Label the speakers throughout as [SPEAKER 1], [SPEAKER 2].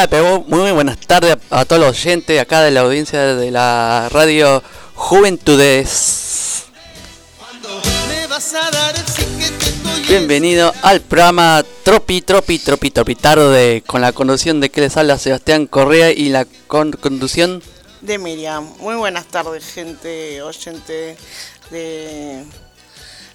[SPEAKER 1] Muy
[SPEAKER 2] buenas tardes a, todos los oyentes acá de la audiencia de la radio Juventudes. Bienvenido al programa Tropi, Tropi, Tropi, Tropi Tarde con la conducción de que les habla Sebastián Correa y la con- conducción
[SPEAKER 3] de Miriam. Muy buenas tardes, gente oyente de,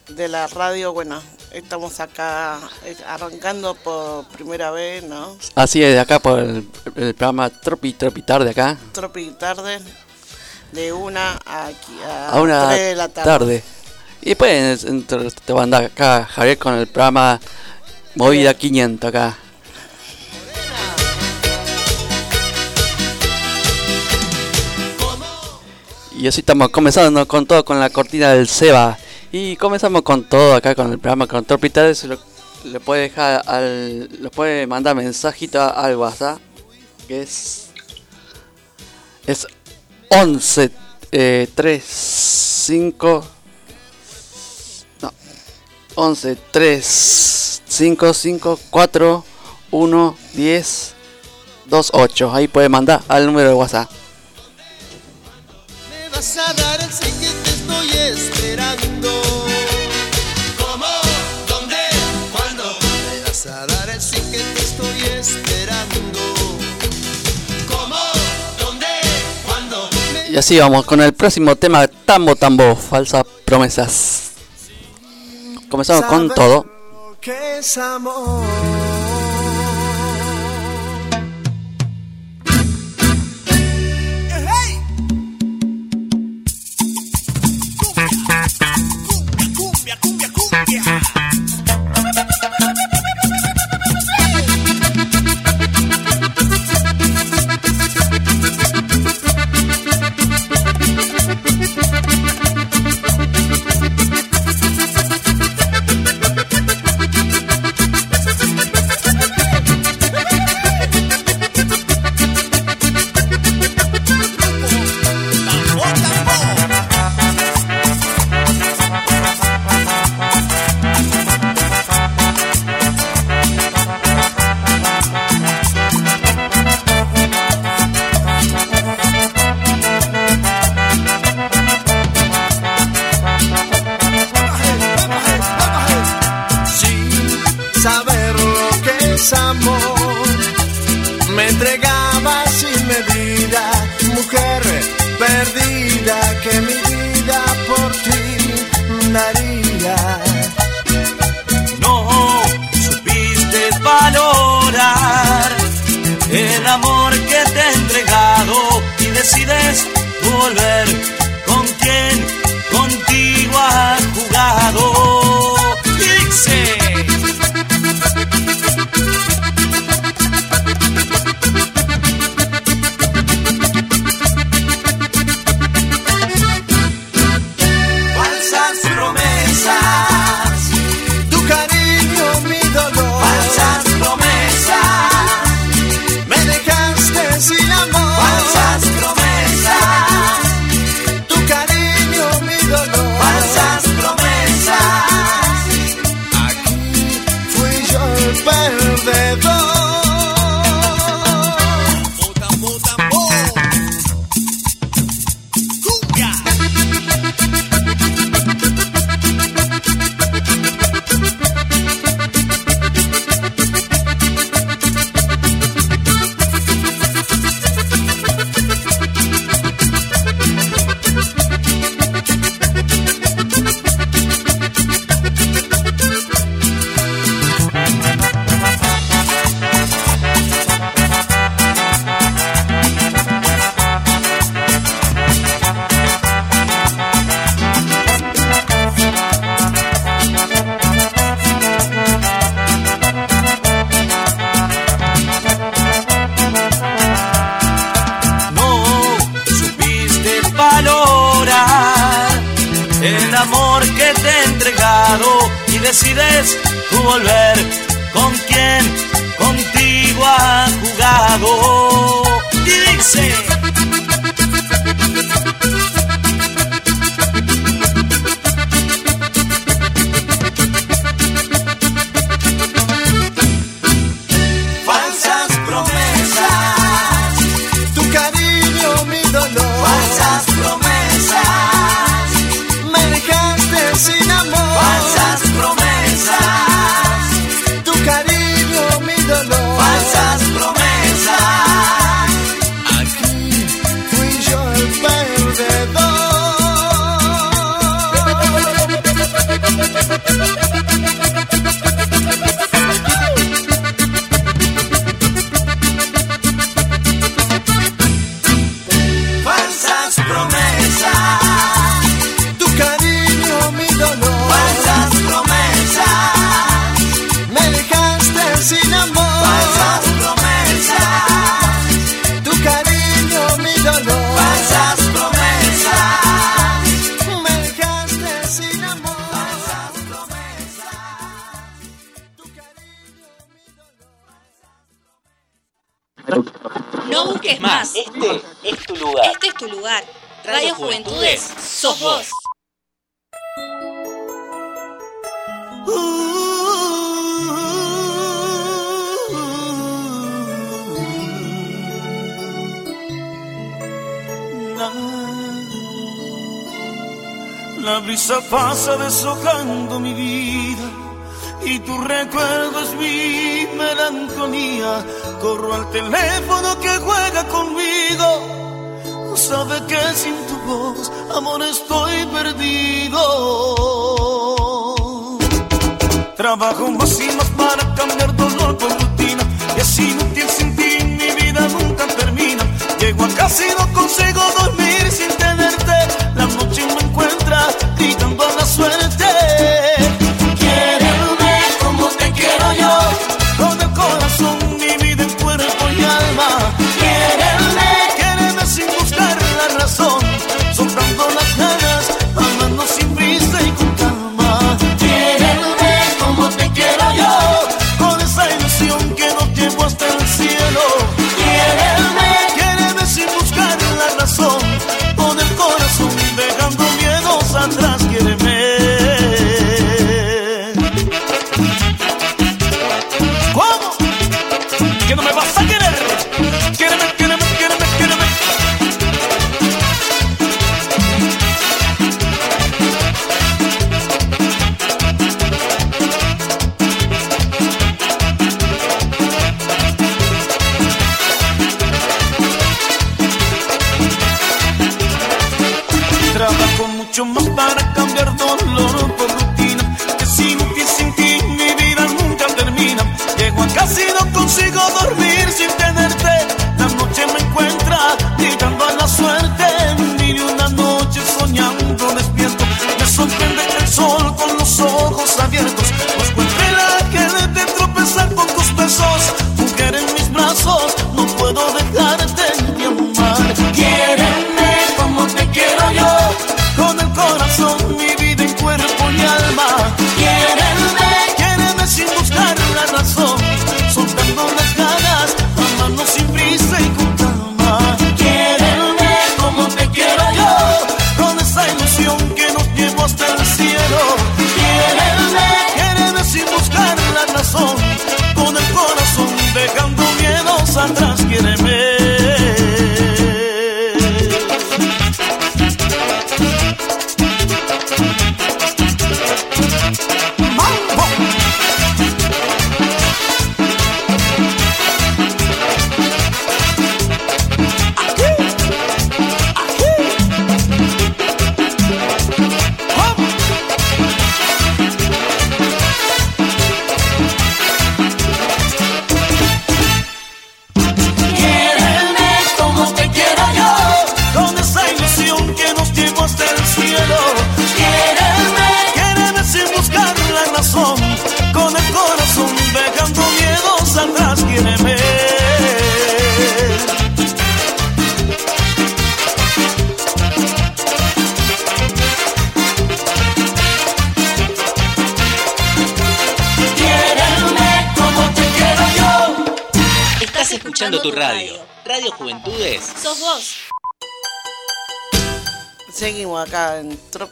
[SPEAKER 3] de la radio. Bueno, estamos acá eh, arrancando por primera vez, ¿no?
[SPEAKER 2] así es acá por el, el programa Tropi, Tropi Tarde acá
[SPEAKER 3] Tropi tarde, de una a, aquí a,
[SPEAKER 2] a una
[SPEAKER 3] tres de la tarde.
[SPEAKER 2] tarde. Y después entre- te va a andar acá Javier con el programa Movida 500 acá. Y así estamos comenzando con todo con la cortina del Seba. Y comenzamos con todo acá con el programa con Torpitales. Lo, puede dejar al. Le puede mandar mensajito al WhatsApp. Que es. Es 11 eh, 3 5 no 11 3 5 5 4 1 10 2 8 ahí puede mandar al número de WhatsApp
[SPEAKER 1] Me vas a dar el esperando. ¿Cómo? ¿Dónde? ¿Cuándo? Me vas a dar el sí que te estoy esperando. ¿Cómo? ¿Dónde? ¿Cuándo?
[SPEAKER 2] Y así vamos con el próximo tema, Tambo Tambo, falsas promesas. Comenzamos con todo.
[SPEAKER 1] que es amor.
[SPEAKER 4] Ha
[SPEAKER 5] teléfono que juega conmigo. Sabe que sin tu voz, amor, estoy perdido. Trabajo más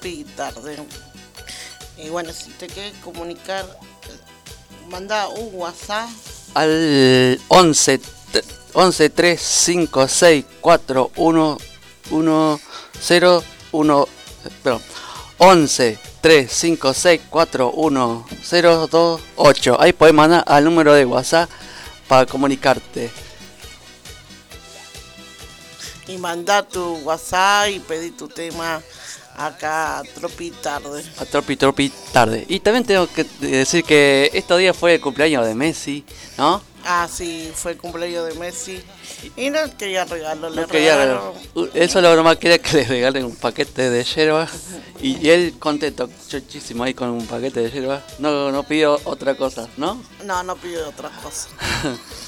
[SPEAKER 3] Tropi Tarde. Y bueno, si te quieres comunicar, manda un WhatsApp.
[SPEAKER 2] Al 11 11 3 5 6 4 1 1 0 1 perdón 11 3 5 6 4 1 0 2 8 ahí puedes mandar al número de WhatsApp para comunicarte.
[SPEAKER 3] Y mandar tu WhatsApp y pedir tu tema acá a Tropi Tarde.
[SPEAKER 2] A Tropi Tropi Tarde. Y también tengo que decir que estos días fue el cumpleaños de Messi, ¿no?
[SPEAKER 3] Ah, sí, fue el cumpleaños de Messi. Y no quería regalo, le
[SPEAKER 2] quería Él solo nomás quería que le regalen un paquete de yerba. Y, él contento, muchísimo ahí con un paquete de yerba. No, no pidió otra cosa, ¿no?
[SPEAKER 3] No, no pidió otra cosa.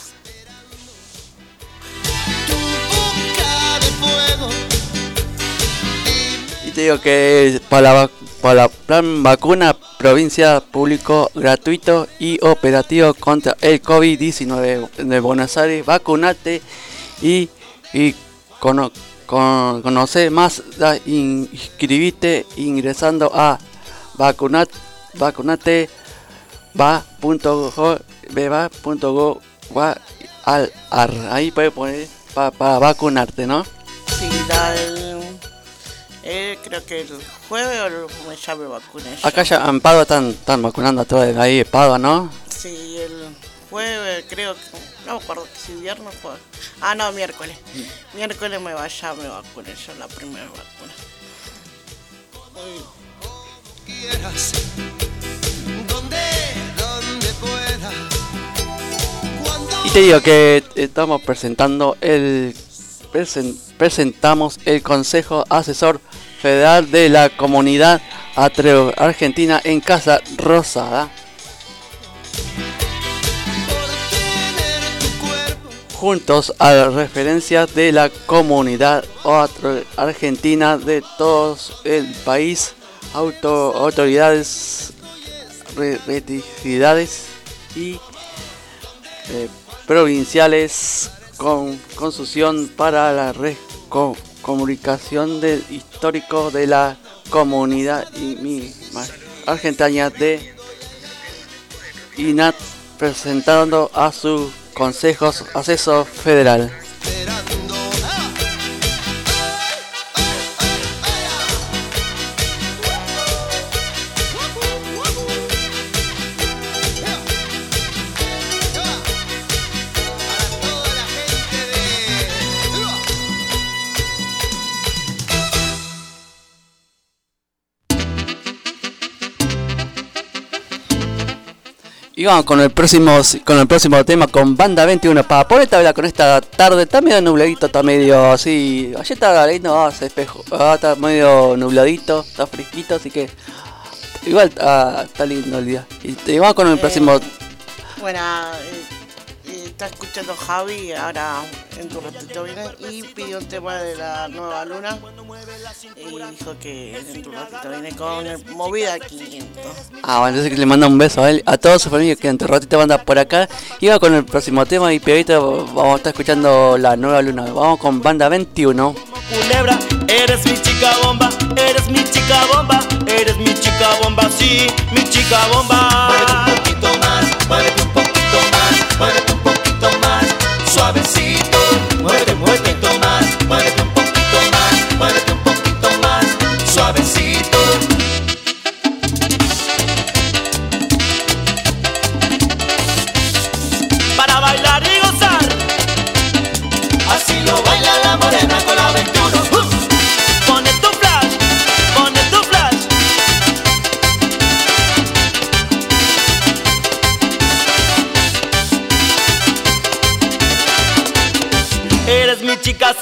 [SPEAKER 2] Y digo que para la, para plan vacuna provincia público gratuito y operativo contra el COVID-19 de Buenos Aires, vacunate y, y con, conoce más, inscribite ingresando a vacunat, vacunate va.go al ar. Ahí puedes poner para vacunarte, ¿no?
[SPEAKER 3] Eh, creo que el jueves o ya me vacuné.
[SPEAKER 2] Acá ya en Padua están, están vacunando a todos ahí en Padua, ¿no?
[SPEAKER 3] Sí, el jueves creo que, no me acuerdo si viernes fue. Ah, no, miércoles. Mm. Miércoles me vaya, me vacuné yo la primera vacuna. Quieras,
[SPEAKER 2] donde, donde pueda y te digo que estamos presentando el presentamos el Consejo Asesor Federal de la Comunidad Atreo Argentina en Casa Rosada. Juntos a las referencias de la comunidad argentina de todo el país, autoridades, retidades y eh, provinciales con construcción para la red comunicación del histórico de la comunidad y mi argentina de INAT presentando a su consejo asesor federal. Y vamos con el próximo con el próximo tema con Banda 21 para poder hablar con esta tarde. Está medio nubladito, está medio así. Ayer estaba leyendo, ah, se espejo. Ah, está medio nubladito, está fresquito, así que igual ah, está lindo el día. Y, vamos con el próximo. Eh,
[SPEAKER 3] bueno, eh, está escuchando Javi, ahora en tu ratito viene, y pidió un tema de la nueva luna. Y dijo que en tu ratito viene con el Movida 500.
[SPEAKER 2] Ah, bueno, entonces que le manda un beso a él, a todos sus familia que en tu ratito van a por acá. Y va con el próximo tema y piedito vamos a estar escuchando la nueva luna. Vamos con banda 21.
[SPEAKER 6] Culebra, eres mi chica bomba, eres mi chica bomba, eres mi chica bomba, sí, mi chica bomba. Muévete un poquito más, muévete un poquito más, muévete un poquito suavecito, muévete, muévete más,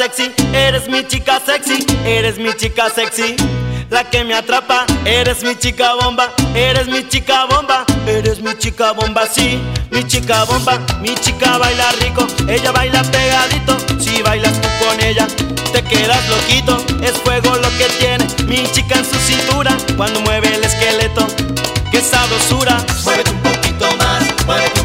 [SPEAKER 6] sexy, eres mi chica sexy, eres mi chica sexy. La que me atrapa, eres mi chica bomba, eres mi chica bomba, eres mi chica bomba, sí, mi chica bomba, mi chica baila rico, ella baila pegadito, si bailas tú con ella, te quedas loquito, es fuego lo que tiene, mi chica en su cintura, cuando mueve el esqueleto, qué sabrosura, muévete un poquito más, muévete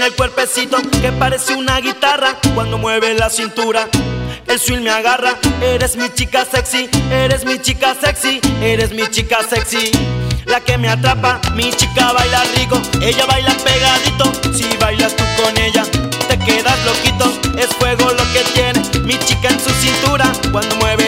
[SPEAKER 4] El cuerpecito que parece una guitarra cuando mueve la cintura. El swing me agarra, eres mi chica sexy, eres mi chica sexy, eres mi chica sexy. La que me atrapa, mi chica baila rico, ella baila pegadito, si bailas tú con ella, te quedas loquito, es fuego lo que tiene, mi chica en su cintura, cuando mueve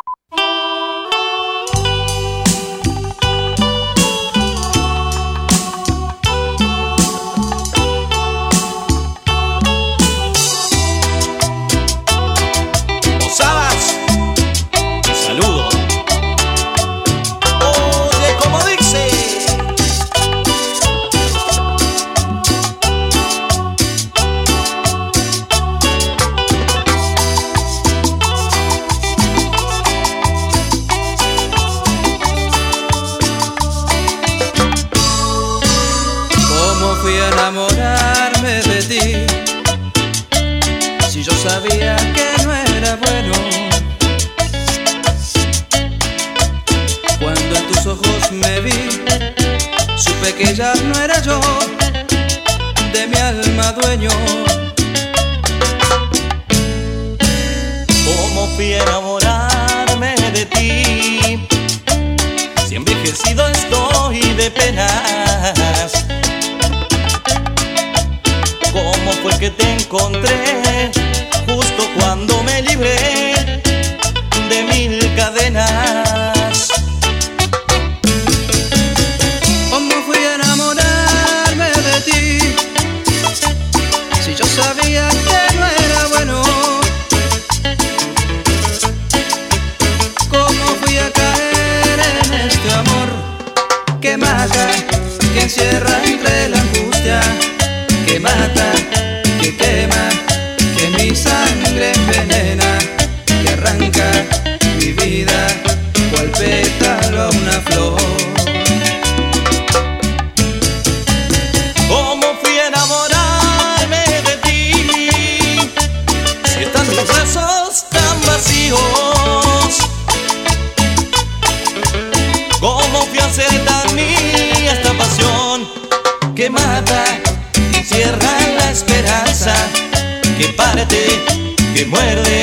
[SPEAKER 7] Si
[SPEAKER 4] envejecido estoy de penas. ¿Cómo fue que te encontré justo cuando me libré?
[SPEAKER 7] que
[SPEAKER 4] muerde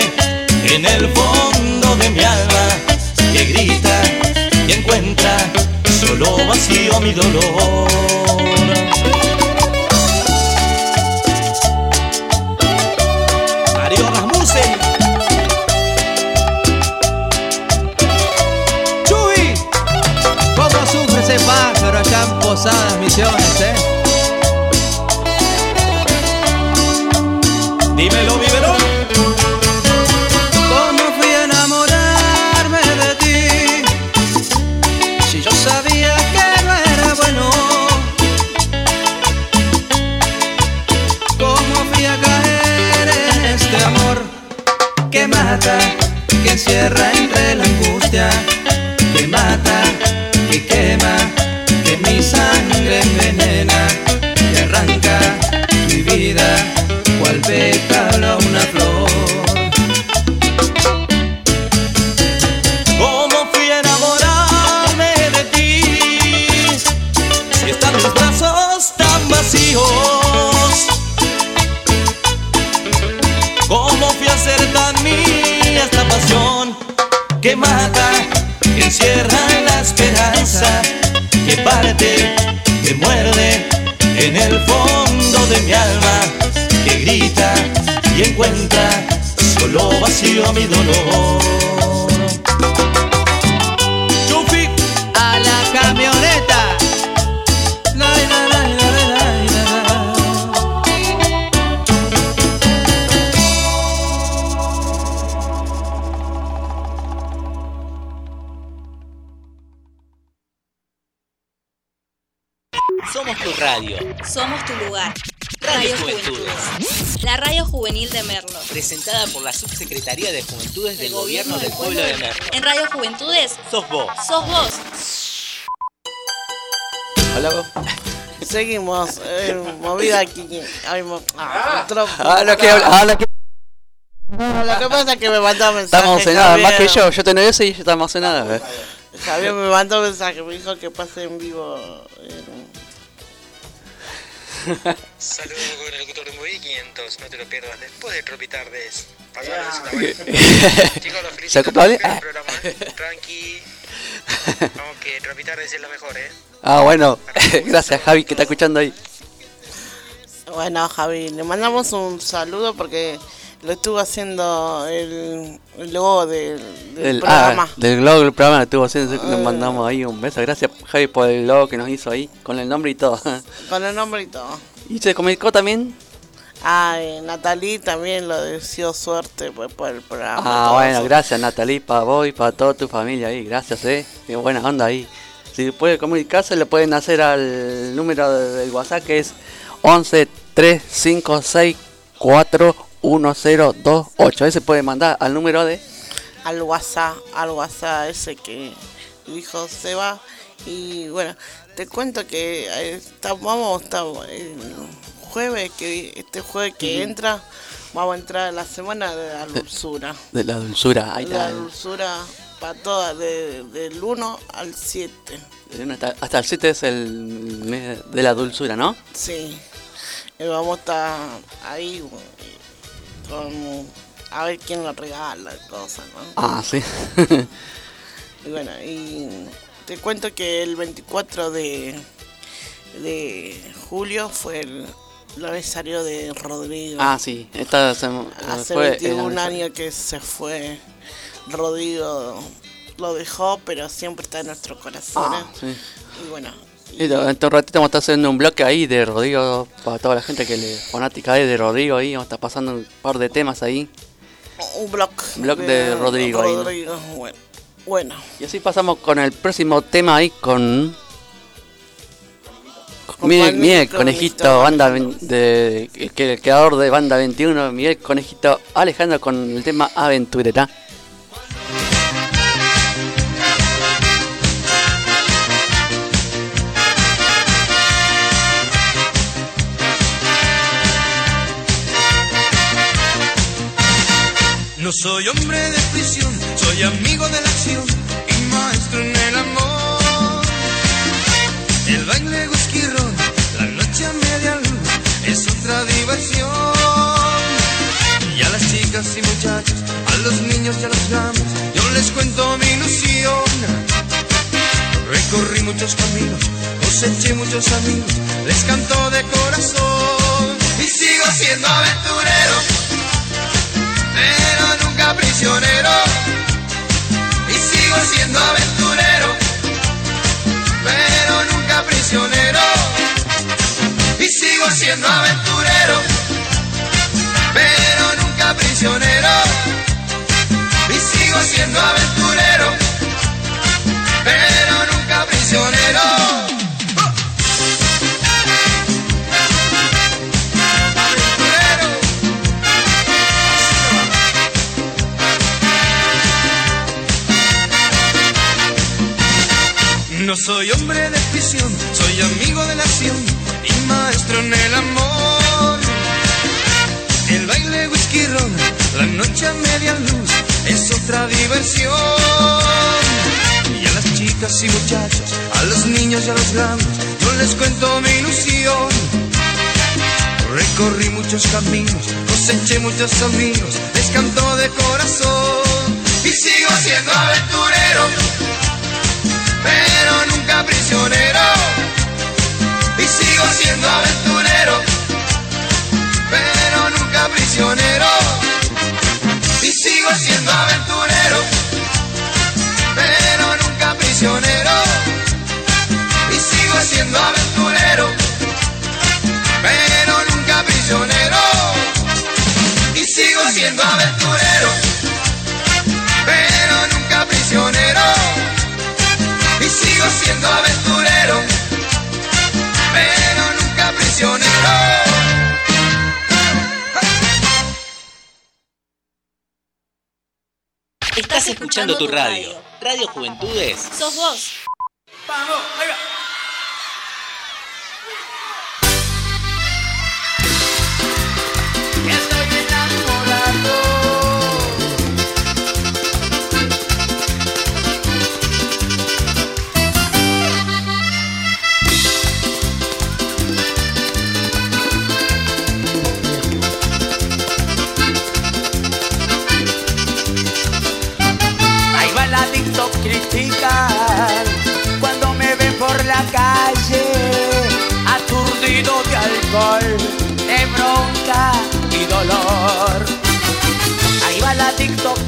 [SPEAKER 8] Somos tu
[SPEAKER 9] lugar.
[SPEAKER 8] Radio Juventudes.
[SPEAKER 9] La radio juvenil de Merlo.
[SPEAKER 8] Presentada por la Subsecretaría de Juventudes del Gobierno del Pueblo de Merlo.
[SPEAKER 9] En Radio Juventudes
[SPEAKER 8] Sos vos.
[SPEAKER 9] sos vos.
[SPEAKER 2] Hola vos.
[SPEAKER 3] Seguimos, eh, movida aquí. Ay, mo- ah, otro-
[SPEAKER 2] Ah, lo que habla- ah, lo que
[SPEAKER 3] No, lo que pasa es que me mandó mensaje.
[SPEAKER 2] está emocionada, más que
[SPEAKER 3] Javier.
[SPEAKER 2] yo. Yo te no sé y ella está emocionada. eh.
[SPEAKER 3] Javier me mandó mensaje, me dijo que pase en vivo. en-
[SPEAKER 10] Saludos con el locutor de Movie 500, no te lo pierdas después de Tropitardes. Pasarles una buena. Chicos, los felicito por el programa, ¿eh? Tranqui. Vamos que Tropitardes es lo mejor, ¿eh?
[SPEAKER 2] Ah, bueno. Gracias, Javi, que está escuchando ahí.
[SPEAKER 3] Bueno, Javi, le mandamos un saludo porque lo estuvo haciendo el, el logo del, del
[SPEAKER 2] El,
[SPEAKER 3] programa.
[SPEAKER 2] ah, del logo del programa estuvo haciendo, le mandamos ahí un beso. Gracias, Javi, por el logo que nos hizo ahí, con el nombre y todo.
[SPEAKER 3] Con el nombre y todo.
[SPEAKER 2] Y se comunicó también.
[SPEAKER 3] Ay, Natalie también lo deseó suerte pues, por el programa.
[SPEAKER 2] Ah, bueno,
[SPEAKER 3] eso.
[SPEAKER 2] gracias Natalie, para vos y para toda tu familia ahí. Gracias, eh. Qué buena onda ahí. Si puede comunicarse, le pueden hacer al número de- del WhatsApp que es 11 356 41028. Ese puede mandar al número de.
[SPEAKER 3] Al WhatsApp, al WhatsApp ese que dijo Seba. Y bueno, te cuento que eh, está- vamos estar el jueves, que este jueves que entra, vamos a entrar a la semana de la dulzura.
[SPEAKER 2] De la dulzura. Ahí
[SPEAKER 3] La
[SPEAKER 2] está.
[SPEAKER 3] dulzura para todas, de- del 1 al 7.
[SPEAKER 2] Hasta, hasta el 7 es el mes de la dulzura, ¿no?
[SPEAKER 3] Sí. Y vamos a estar ahí eh, con a ver quién nos regala cosas, ¿no?
[SPEAKER 2] Ah, sí.
[SPEAKER 3] Y bueno, y te cuento que el 24 de, de julio fue el, el aniversario de Rodrigo.
[SPEAKER 2] ah, sí. Esta sema-
[SPEAKER 3] Hace
[SPEAKER 2] fue el
[SPEAKER 3] 21
[SPEAKER 2] aniversario.
[SPEAKER 3] años que se fue Rodrigo, lo dejó, pero siempre está en nuestros corazones.
[SPEAKER 2] Ah, sí.
[SPEAKER 3] Y bueno,
[SPEAKER 2] Y en un ratito vamos a estar haciendo un bloque ahí de Rodrigo para toda la gente que le fanática de Rodrigo ahí. Vamos a estar pasando un par de temas ahí.
[SPEAKER 3] un blog.
[SPEAKER 2] Blog de Rodrigo ahí, ¿no?
[SPEAKER 3] Rodrigo, bueno. Bueno,
[SPEAKER 2] Y así pasamos con el próximo tema ahí con. Miguel,
[SPEAKER 3] Conejito,
[SPEAKER 2] banda de, el creador de Banda 21, Miguel Conejito Alejandro con el tema Aventurera.
[SPEAKER 11] No soy hombre de prisión, soy amigo de la acción y maestro en el amor. El baile ron, la noche a media luz es otra diversión. Y a las chicas y muchachos, a los niños y a los grandes, yo les cuento mi ilusión. Recorrí muchos caminos, coseché muchos amigos, les canto de corazón y sigo siendo aventurero prisionero. Y sigo siendo aventurero, pero nunca prisionero. Y sigo siendo aventurero, pero nunca prisionero. Y sigo siendo aventurero, pero nunca prisionero. No soy hombre de prisión, soy amigo de la acción y maestro en el amor. El baile whisky ron, la noche a media luz es otra diversión. Y a las chicas y muchachos, a los niños y a los grandes, yo les cuento mi ilusión. Recorrí muchos caminos, coseché muchos amigos, les canto de corazón y sigo siendo aventurero pero nunca prisionero. Y sigo siendo aventurero, pero nunca prisionero. Y sigo siendo aventurero, pero nunca prisionero. Y sigo siendo aventurero, pero nunca prisionero. Y sigo siendo aventurero, siendo aventurero, pero nunca prisionero.
[SPEAKER 8] Estás escuchando tu radio. Radio Juventudes.
[SPEAKER 12] Sos vos.
[SPEAKER 13] Vamos,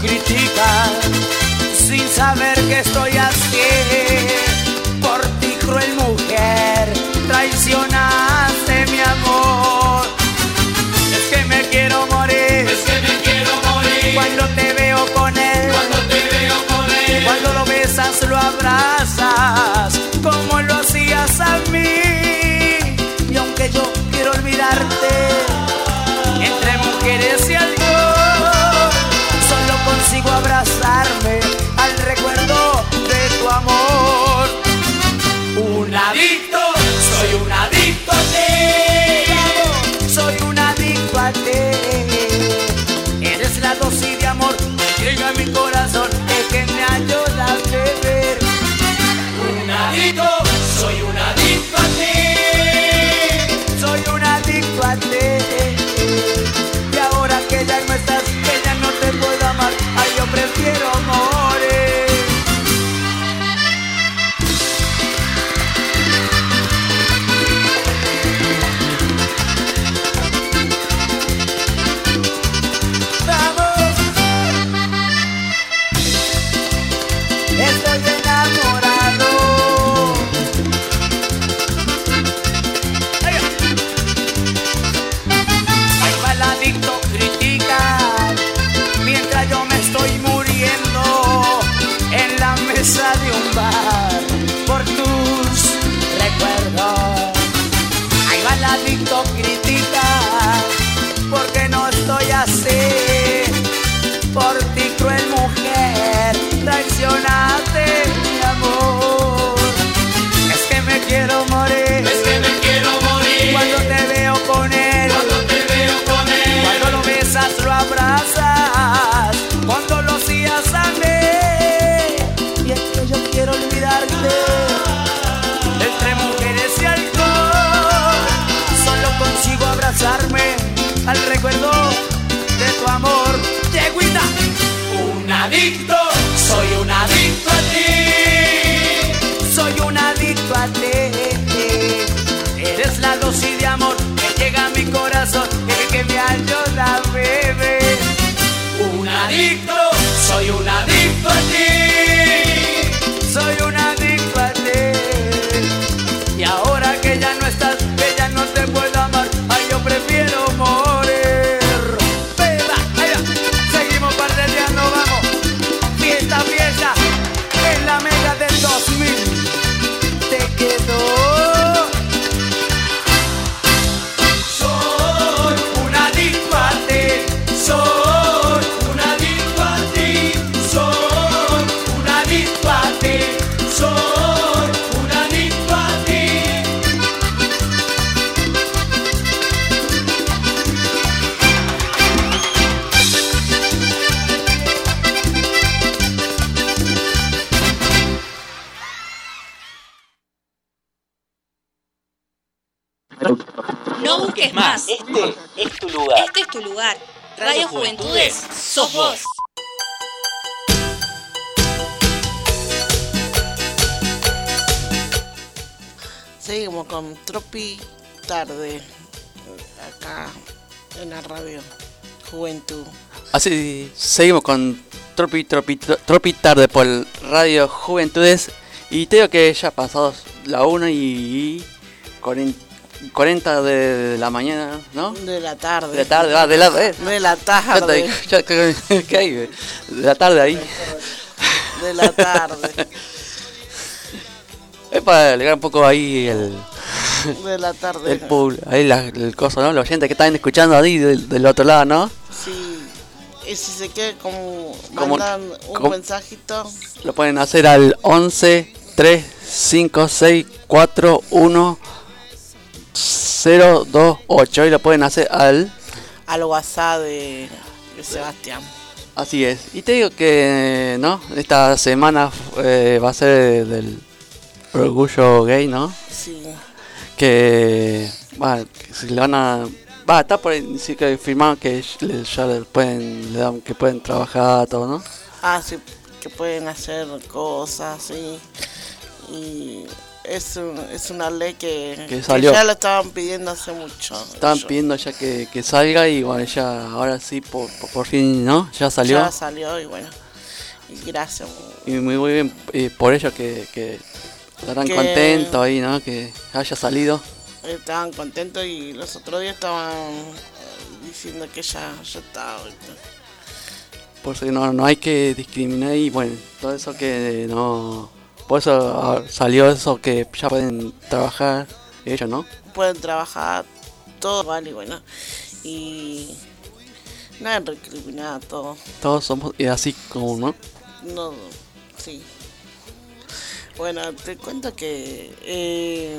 [SPEAKER 13] criticas sin saber que estoy así. Por ti cruel mujer traicionada. quiero morir. Anitta! No
[SPEAKER 12] busques más.
[SPEAKER 8] Este es tu lugar.
[SPEAKER 12] Este es tu lugar. Radio Juventudes, sos vos.
[SPEAKER 3] Seguimos con Tropi Tarde, acá en la radio Juventud.
[SPEAKER 2] Así, seguimos con Tropi, Tropi, Tropi Tarde por Radio Juventudes. Y te digo que ya pasados la 1 y 40 40 de la mañana, ¿no?
[SPEAKER 3] De la tarde.
[SPEAKER 2] De la tarde, va, de la, eh.
[SPEAKER 3] de la tarde.
[SPEAKER 2] ¿Qué hay? De la tarde ahí.
[SPEAKER 3] De la tarde.
[SPEAKER 2] es para alegrar un poco ahí el.
[SPEAKER 3] De la tarde.
[SPEAKER 2] El, el ahí la, el coso, ¿no? Los oyentes que están escuchando ahí del, del otro lado, ¿no?
[SPEAKER 3] Sí y si se quiere como,
[SPEAKER 2] como
[SPEAKER 3] mandan un
[SPEAKER 2] como,
[SPEAKER 3] mensajito
[SPEAKER 2] lo pueden hacer al 11 3 5 6 4 1 0 2 8 y lo pueden hacer al
[SPEAKER 3] al WhatsApp de, de Sebastián.
[SPEAKER 2] así es. Y te digo que no, esta semana eh, va a ser del orgullo gay, ¿no?
[SPEAKER 3] Sí,
[SPEAKER 2] Que va, que se le van a va, está por ahí, sí que firmaron que ya le pueden le dan que pueden trabajar todo, ¿no?
[SPEAKER 3] ah, sí, que pueden hacer cosas, sí. Y es, un- es una ley que,
[SPEAKER 2] Que salió.
[SPEAKER 3] ya lo estaban pidiendo hace mucho.
[SPEAKER 2] Estaban
[SPEAKER 3] Yo-
[SPEAKER 2] pidiendo ya que, que salga y bueno, ya ahora sí por, por, por fin, ¿no? Ya salió.
[SPEAKER 3] Ya salió y bueno, y gracias.
[SPEAKER 2] Y muy, muy bien eh, por ello que, estarán contentos ahí, ¿no? Que haya salido.
[SPEAKER 3] Estaban contentos y los otros días estaban eh, diciendo que ya, ya estaba.
[SPEAKER 2] Por eso no, no hay que discriminar y bueno, todo eso que no... Por eso ah, salió eso que ya pueden trabajar ellos, ¿no?
[SPEAKER 3] Pueden trabajar todo y bueno. Y nada en recriminar todo.
[SPEAKER 2] Todos somos y así como, ¿no?
[SPEAKER 3] No, sí. Bueno, te cuento que eh,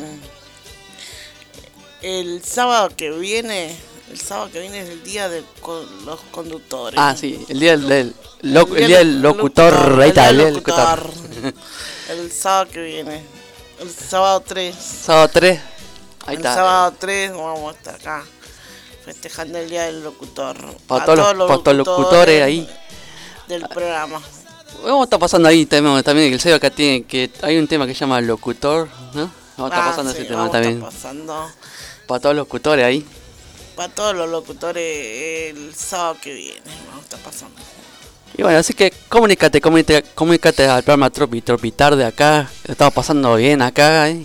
[SPEAKER 3] el sábado que viene, el sábado que viene es el día de con- los conductores.
[SPEAKER 2] Ah, sí, el día del, el
[SPEAKER 3] El
[SPEAKER 2] día del locutor, ahí
[SPEAKER 3] el
[SPEAKER 2] está, el día
[SPEAKER 3] del
[SPEAKER 2] locutor.
[SPEAKER 3] locutor. El sábado que viene, el sábado 3.
[SPEAKER 2] Sábado 3, ahí
[SPEAKER 3] el
[SPEAKER 2] está.
[SPEAKER 3] sábado 3 vamos a estar acá festejando el día del locutor.
[SPEAKER 2] Para todos los- para locutores ahí.
[SPEAKER 3] Del programa.
[SPEAKER 2] Vamos a estar pasando ahí también, también el Seba acá tiene que hay un tema que se llama locutor, ¿no? Vamos a estar
[SPEAKER 3] Ah,
[SPEAKER 2] pasando
[SPEAKER 3] sí,
[SPEAKER 2] ese tema
[SPEAKER 3] vamos a estar
[SPEAKER 2] también.
[SPEAKER 3] pasando
[SPEAKER 2] Para todos los locutores ahí.
[SPEAKER 3] Para todos los locutores el sábado que viene. Vamos a estar pasando.
[SPEAKER 2] Y bueno, así que comunícate, comunícate, comunícate al programa Tropi, Tropi Tarde acá. Estamos pasando bien acá. ¿eh?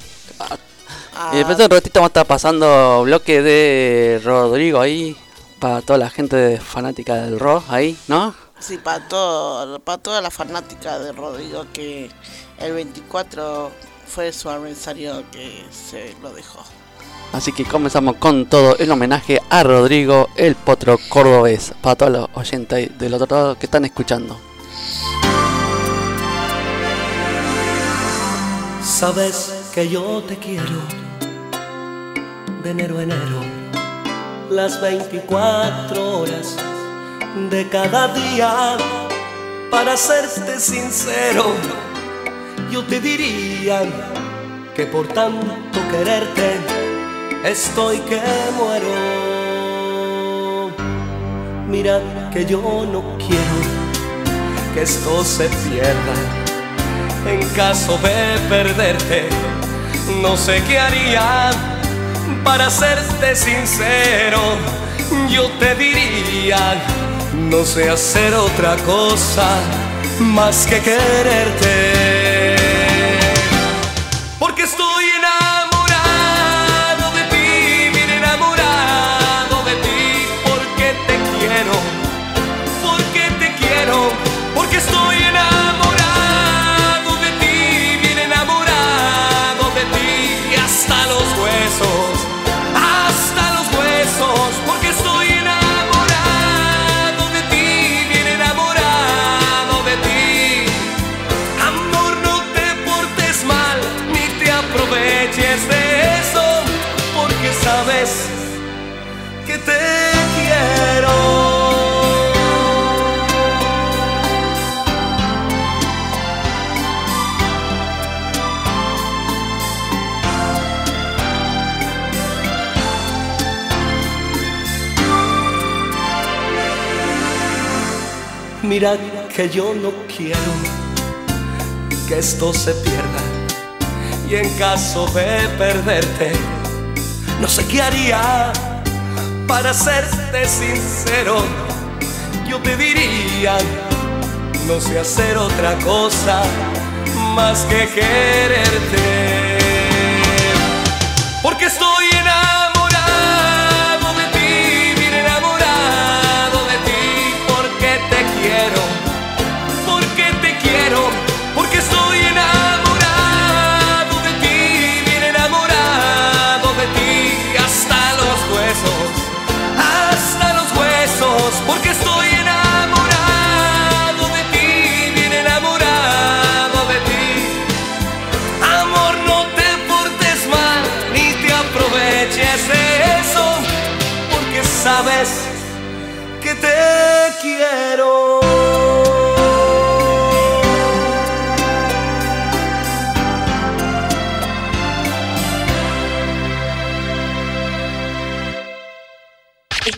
[SPEAKER 3] Ah,
[SPEAKER 2] Y después de un ratito vamos a estar pasando bloque de Rodrigo ahí. Para toda la gente fanática del rock ahí, ¿no?
[SPEAKER 3] Sí, para, todo, para toda la fanática de Rodrigo que el 24 fue su aniversario que se lo dejó.
[SPEAKER 2] Así que comenzamos con todo el homenaje a Rodrigo, el potro cordobés. Para todos los oyentes del otro lado que están escuchando.
[SPEAKER 12] Sabes que yo te quiero de enero a enero, las 24 horas de cada día. Para serte sincero, yo te diría que por tanto quererte estoy que muero. Mira que yo no quiero que esto se pierda en caso de perderte, no sé qué haría. Para serte sincero, yo te diría, no sé hacer otra cosa más que quererte. Porque estoy Mira que yo no quiero que esto se pierda. Y en caso de perderte no sé qué haría. Para serte sincero yo te diría no sé hacer otra cosa más que quererte. Porque estoy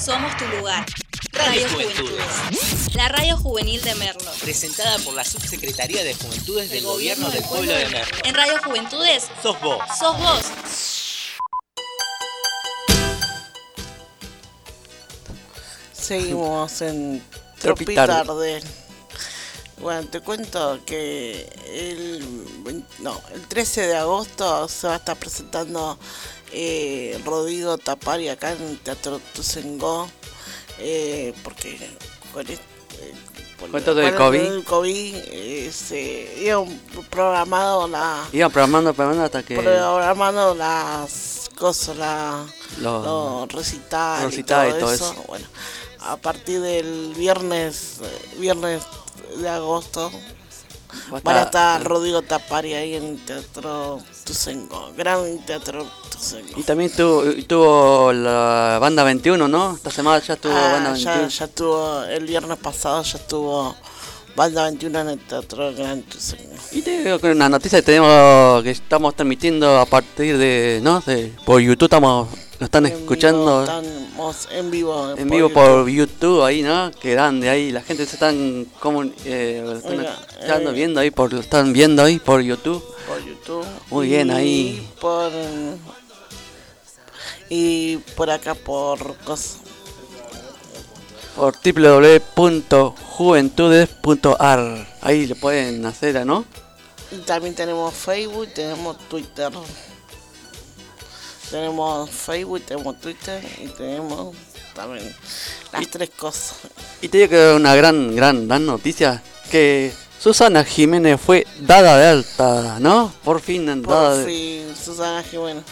[SPEAKER 9] Somos tu lugar.
[SPEAKER 8] Radio, Juventudes.
[SPEAKER 12] La radio juvenil de Merlo.
[SPEAKER 8] Presentada por la Subsecretaría de Juventudes del Gobierno, del Pueblo de Merlo.
[SPEAKER 12] En Radio Juventudes.
[SPEAKER 8] Sos vos.
[SPEAKER 12] Sos vos.
[SPEAKER 3] Seguimos en
[SPEAKER 2] Tropitarde.
[SPEAKER 3] Bueno, te cuento que el, no, el 13 de agosto se va a estar presentando eh, Rodrigo Tapari acá en Teatro Tusengó, eh, porque con eh,
[SPEAKER 2] este, por, ¿Cuánto
[SPEAKER 3] de
[SPEAKER 2] COVID?
[SPEAKER 3] El COVID eh, se iban programado la
[SPEAKER 2] iban programando, programando hasta que
[SPEAKER 3] programando las cosas, la,
[SPEAKER 2] los,
[SPEAKER 3] los recitales,
[SPEAKER 2] recitales,
[SPEAKER 3] y todo, y
[SPEAKER 2] todo
[SPEAKER 3] eso.
[SPEAKER 2] eso.
[SPEAKER 3] Bueno, a partir del viernes eh, viernes de agosto van a
[SPEAKER 2] estar-
[SPEAKER 3] Rodrigo Tapari ahí en Teatro Tucengo, Gran Teatro Tucengo.
[SPEAKER 2] Y también tuvo, tuvo la banda 21, ¿no? Esta semana ya estuvo
[SPEAKER 3] Ah,
[SPEAKER 2] banda
[SPEAKER 3] ya,
[SPEAKER 2] 21.
[SPEAKER 3] ya estuvo, el viernes pasado ya estuvo Banda 21 en el Teatro Gran Tucengo.
[SPEAKER 2] Y te digo que una noticia que tenemos que estamos transmitiendo a partir de, ¿no? De, por YouTube estamos, lo están
[SPEAKER 3] En vivo,
[SPEAKER 2] escuchando
[SPEAKER 3] Estamos en vivo.
[SPEAKER 2] en vivo por YouTube ahí, ¿no? Qué grande ahí, la gente se están como eh, lo están
[SPEAKER 3] Oiga,
[SPEAKER 2] escuchando,
[SPEAKER 3] eh,
[SPEAKER 2] viendo ahí por lo están viendo ahí por YouTube.
[SPEAKER 3] por YouTube.
[SPEAKER 2] Muy bien,
[SPEAKER 3] y
[SPEAKER 2] ahí.
[SPEAKER 3] Por, y por acá por cos-
[SPEAKER 2] Por www.juventudes.ar. Ahí le pueden hacer, ¿no?
[SPEAKER 3] y también tenemos Facebook, tenemos Twitter. Tenemos Facebook, tenemos Twitter y tenemos también las tres cosas.
[SPEAKER 2] Y te digo que una gran, gran, gran noticia que Susana Jiménez fue dada de alta, ¿no? Por fin dada
[SPEAKER 3] Por
[SPEAKER 2] de-
[SPEAKER 3] fin, Susana Jiménez.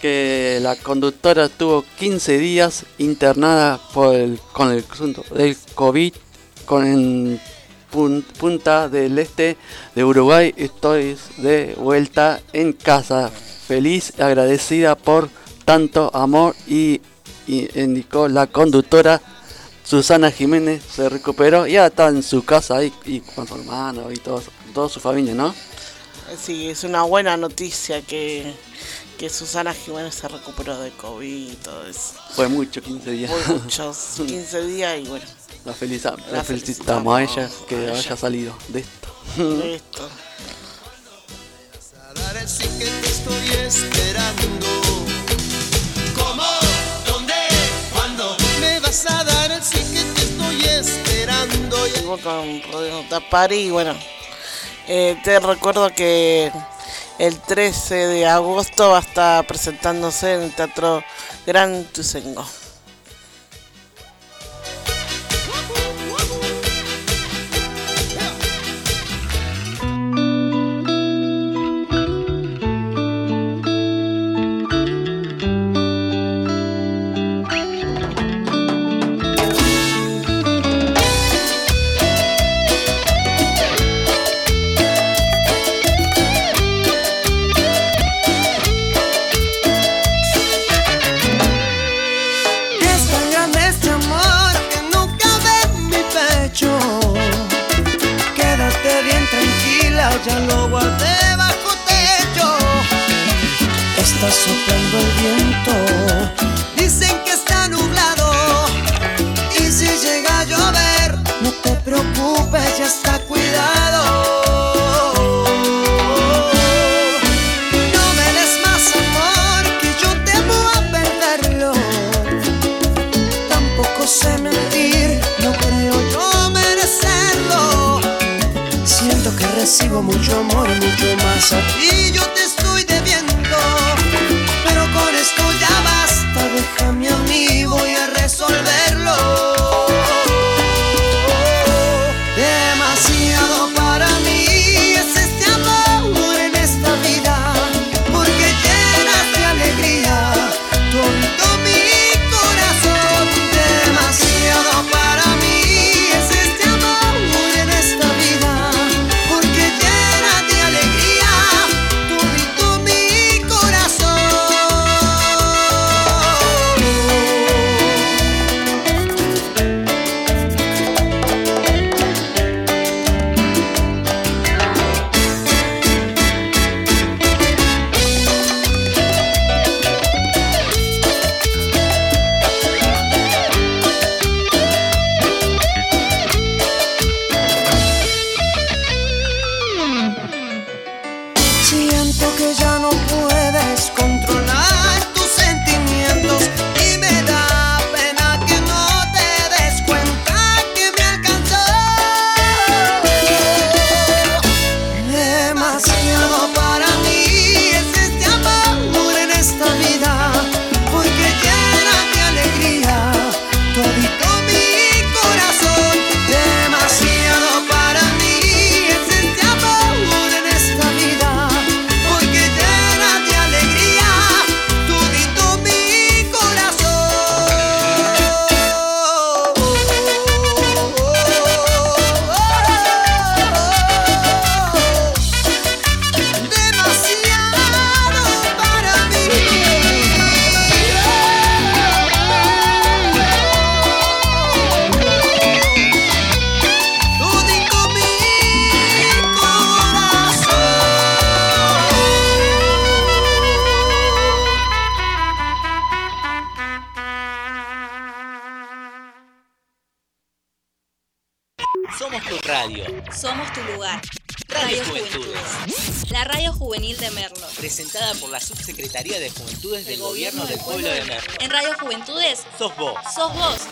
[SPEAKER 2] Que la conductora estuvo 15 días internada por el, con el asunto del COVID con en Pun- Punta del Este de Uruguay. Estoy de vuelta en casa, feliz agradecida por tanto amor y, y indicó la conductora Susana Jiménez se recuperó y ya está en su casa ahí y con su hermano y todo, toda su familia, ¿no?
[SPEAKER 3] Sí, es una buena noticia que, que Susana Jiménez se recuperó de COVID y todo eso.
[SPEAKER 2] Fue mucho 15 días.
[SPEAKER 3] Fue muchos 15 días y bueno,
[SPEAKER 2] La, feliza-
[SPEAKER 3] La
[SPEAKER 2] la felicitamos a ella que
[SPEAKER 3] a ella.
[SPEAKER 2] haya salido de esto.
[SPEAKER 3] esto.
[SPEAKER 14] sí que te estoy esperando. ¿Cómo? ¿Dónde? ¿Cuándo? Me vas a dar el sí que te estoy esperando.
[SPEAKER 3] Con Rodrigo Tapari y bueno, eh, te recuerdo que el 13 de agosto va a estar presentándose en el Teatro Gran Tucengo.
[SPEAKER 14] Recibo mucho amor, mucho más a ti
[SPEAKER 6] la
[SPEAKER 8] Subsecretaría de Juventudes del Gobierno del Pueblo de Merlo.
[SPEAKER 6] En Radio Juventudes,
[SPEAKER 8] Sos vos.
[SPEAKER 6] sos vos.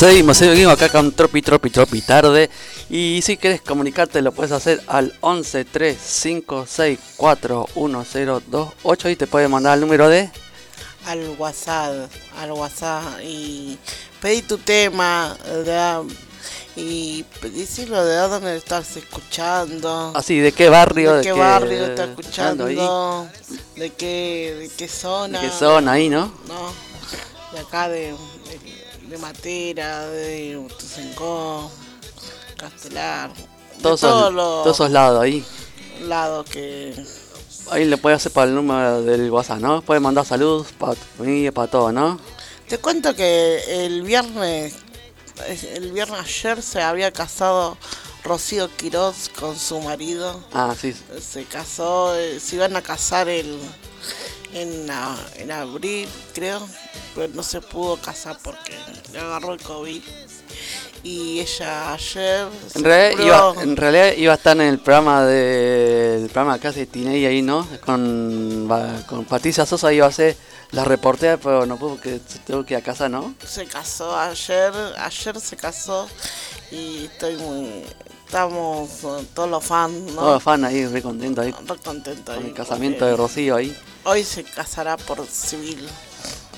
[SPEAKER 2] Seguimos, seguimos acá con Tropi, Tropi, Tropi Tarde. Y si quieres comunicarte, lo puedes hacer al 11 3 5 6 4 1 0 2 8 y te puede mandar el número de.
[SPEAKER 3] al WhatsApp, al WhatsApp y pedí tu tema y decirlo de dónde estás escuchando.
[SPEAKER 2] Así, ¿de qué barrio?
[SPEAKER 3] ¿De qué barrio estás
[SPEAKER 2] ando ahí?
[SPEAKER 3] escuchando? ¿De qué, de qué zona?
[SPEAKER 2] ¿De qué zona ahí, no?
[SPEAKER 3] No, de acá de, de, de Matera, de Castelar,
[SPEAKER 2] Todos,
[SPEAKER 3] los
[SPEAKER 2] todos esos lados ahí.
[SPEAKER 3] lados que
[SPEAKER 2] Ahí le puedes hacer para el número del WhatsApp, ¿no? Puedes mandar saludos para tu familia, para todo, ¿no?
[SPEAKER 3] Te cuento que el viernes, el viernes ayer se había casado Rocío Quiroz con su marido.
[SPEAKER 2] Ah, sí.
[SPEAKER 3] Se casó, eh, se iban a casar el, en, a- en abril, creo, pero no se pudo casar porque le agarró el COVID. Y ella ayer... se
[SPEAKER 2] En realidad, iba, en realidad iba a estar en el programa de, el programa de Tiney ahí, ¿no? Con, con Patricia Sosa iba a ser la reportera, pero no pudo porque se tuvo que ir a casa, ¿no?
[SPEAKER 3] se casó ayer, ayer se casó y estoy muy, estamos eh, todos los fans, ¿no?
[SPEAKER 2] Todos los fans ahí re contentos ahí
[SPEAKER 3] Re contentos
[SPEAKER 2] con el casamiento
[SPEAKER 3] porque
[SPEAKER 2] de Rocío ahí.
[SPEAKER 3] Hoy se casará por civil.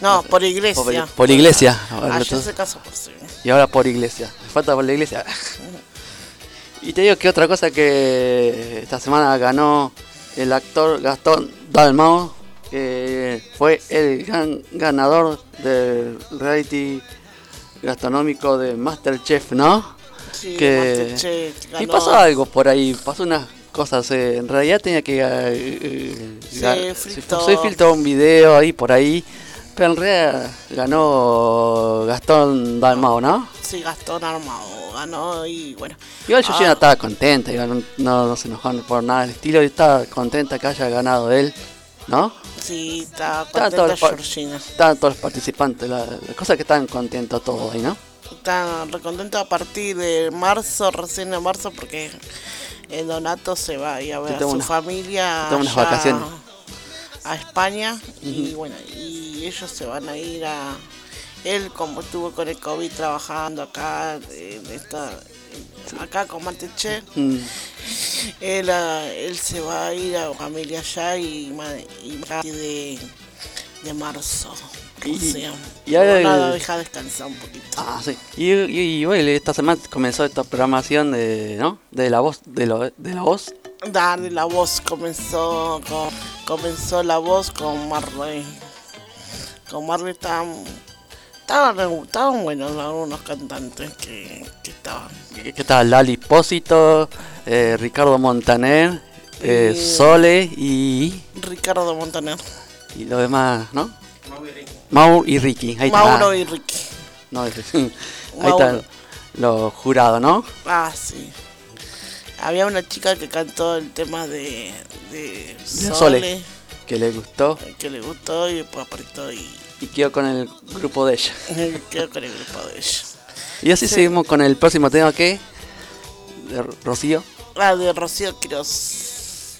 [SPEAKER 3] No, por iglesia.
[SPEAKER 2] Por, por iglesia. Ahora
[SPEAKER 3] Ayer se casó por civil.
[SPEAKER 2] Y ahora por iglesia. Falta por la iglesia. Y te digo que otra cosa que esta semana ganó el actor Gastón Dalmau, que fue el gran ganador del reality gastronómico de Masterchef, ¿no?
[SPEAKER 3] Sí,
[SPEAKER 2] que
[SPEAKER 3] Masterchef
[SPEAKER 2] y pasó algo por ahí, pasó unas cosas. eh, en realidad tenía que eh, eh,
[SPEAKER 3] Se filtró.
[SPEAKER 2] se filtró un video ahí por ahí, pero en realidad ganó Gastón Dalmau, ¿no?
[SPEAKER 3] Sí, Gastón Armado ganó y bueno.
[SPEAKER 2] Igual yo
[SPEAKER 3] Ah,
[SPEAKER 2] estaba contenta, igual no, se enojó por nada del estilo, y estaba contenta que haya ganado él, ¿no?
[SPEAKER 3] Sí, está
[SPEAKER 2] Estaban
[SPEAKER 3] contenta Georgina.
[SPEAKER 2] estaban todos los participantes, la, la cosa es que estaban contentos todos ahí, ¿no?
[SPEAKER 3] Está recontento a partir de marzo, recién en marzo, porque el Donato se va a ir a ver a su
[SPEAKER 2] una-
[SPEAKER 3] familia
[SPEAKER 2] unas vacaciones.
[SPEAKER 3] a España y bueno, y ellos se van a ir a él como estuvo con el COVID trabajando acá en esta acá con Mateche,
[SPEAKER 2] Mm,
[SPEAKER 3] él, ah, él se va a ir a su familia allá y, y de, de marzo.
[SPEAKER 2] Y-
[SPEAKER 3] o sea,
[SPEAKER 2] y ahora
[SPEAKER 3] nada,
[SPEAKER 2] el-
[SPEAKER 3] deja descansar un poquito.
[SPEAKER 2] Ah, sí. Y, bueno, esta semana comenzó esta programación de, ¿no? De la voz, de, lo, de la voz.
[SPEAKER 3] Darle la voz comenzó con, comenzó la voz con Marley. Con Marley estaban estaban, estaban buenos algunos cantantes que, que estaban.
[SPEAKER 2] Que, estaba Lali Pósito, eh, Ricardo Montaner, eh,
[SPEAKER 3] Y-
[SPEAKER 2] Sole y,
[SPEAKER 3] Ricardo Montaner,
[SPEAKER 2] y lo demás, ¿no? Mau y Ricky. Ahí está.
[SPEAKER 3] Mauro y Ricky.
[SPEAKER 2] No, ahí están
[SPEAKER 3] Mauro.
[SPEAKER 2] los jurados, ¿no?
[SPEAKER 3] Ah, sí. Había una chica que cantó el tema de, de
[SPEAKER 2] De
[SPEAKER 3] Sole,
[SPEAKER 2] Sole. Que le gustó
[SPEAKER 3] que le gustó y después apareció y
[SPEAKER 2] y quedó con el grupo de ella.
[SPEAKER 3] quedó con el grupo de ella.
[SPEAKER 2] Y así
[SPEAKER 3] Sí.
[SPEAKER 2] seguimos con el próximo tema que de Rocío.
[SPEAKER 3] Ah, de Rocío Quiroz.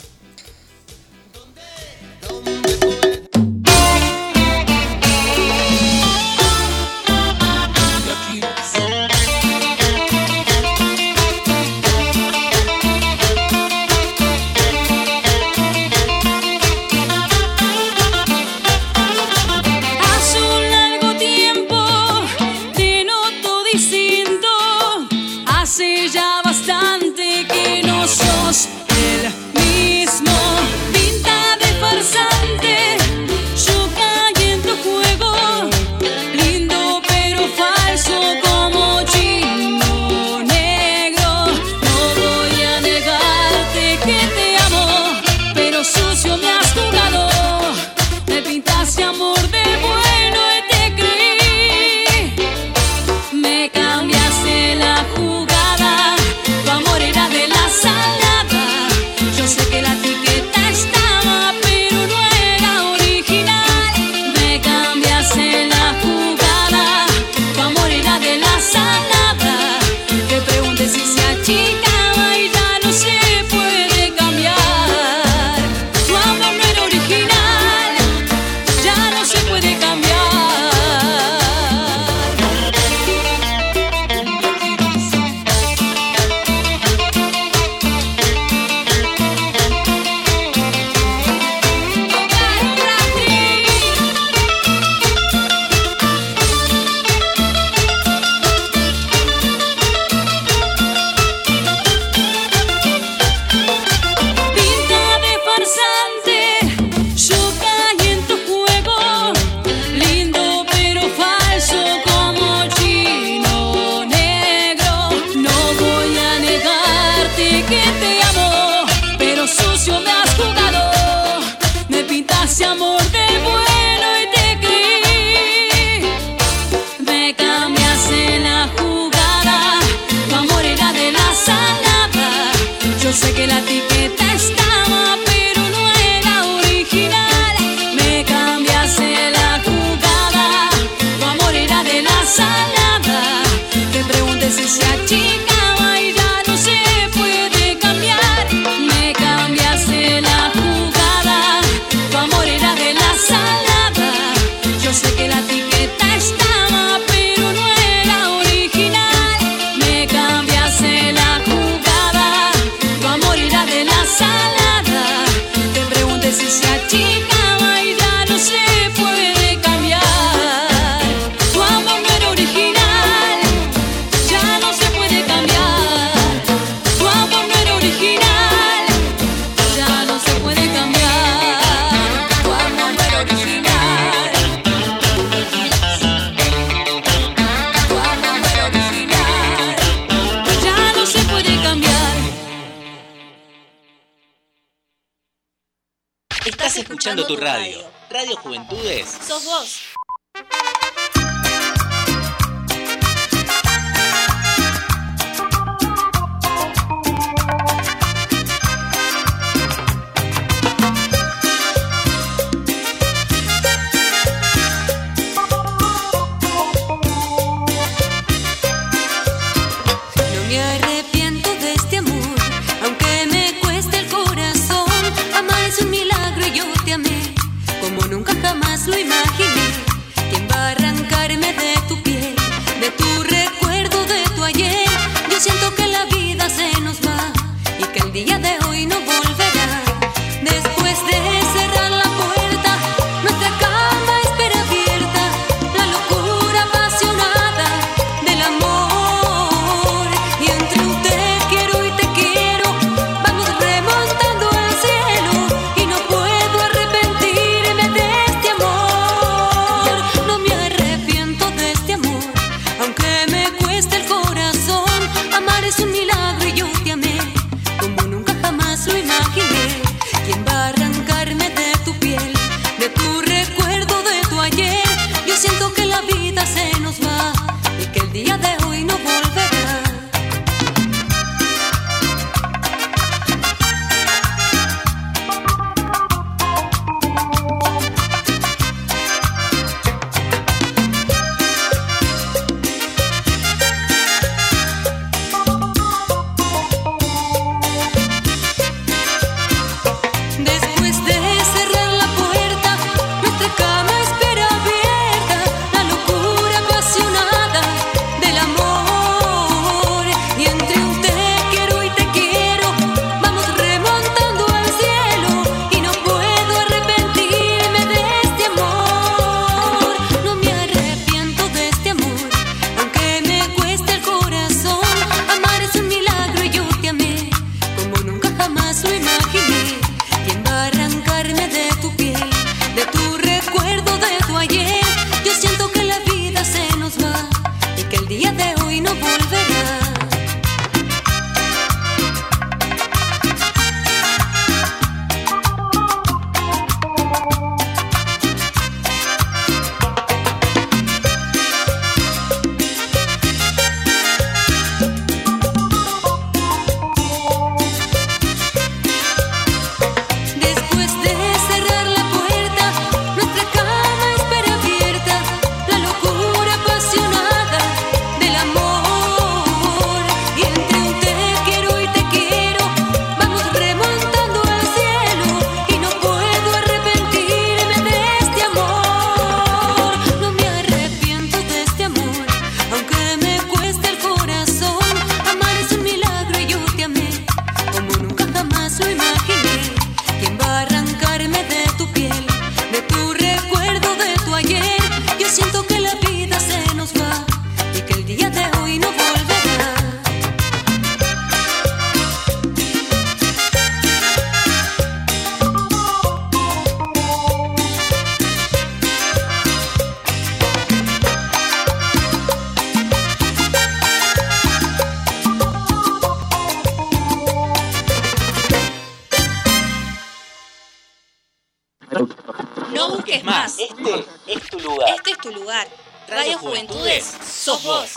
[SPEAKER 8] tu lugar.
[SPEAKER 12] Radio Juventudes, sos vos.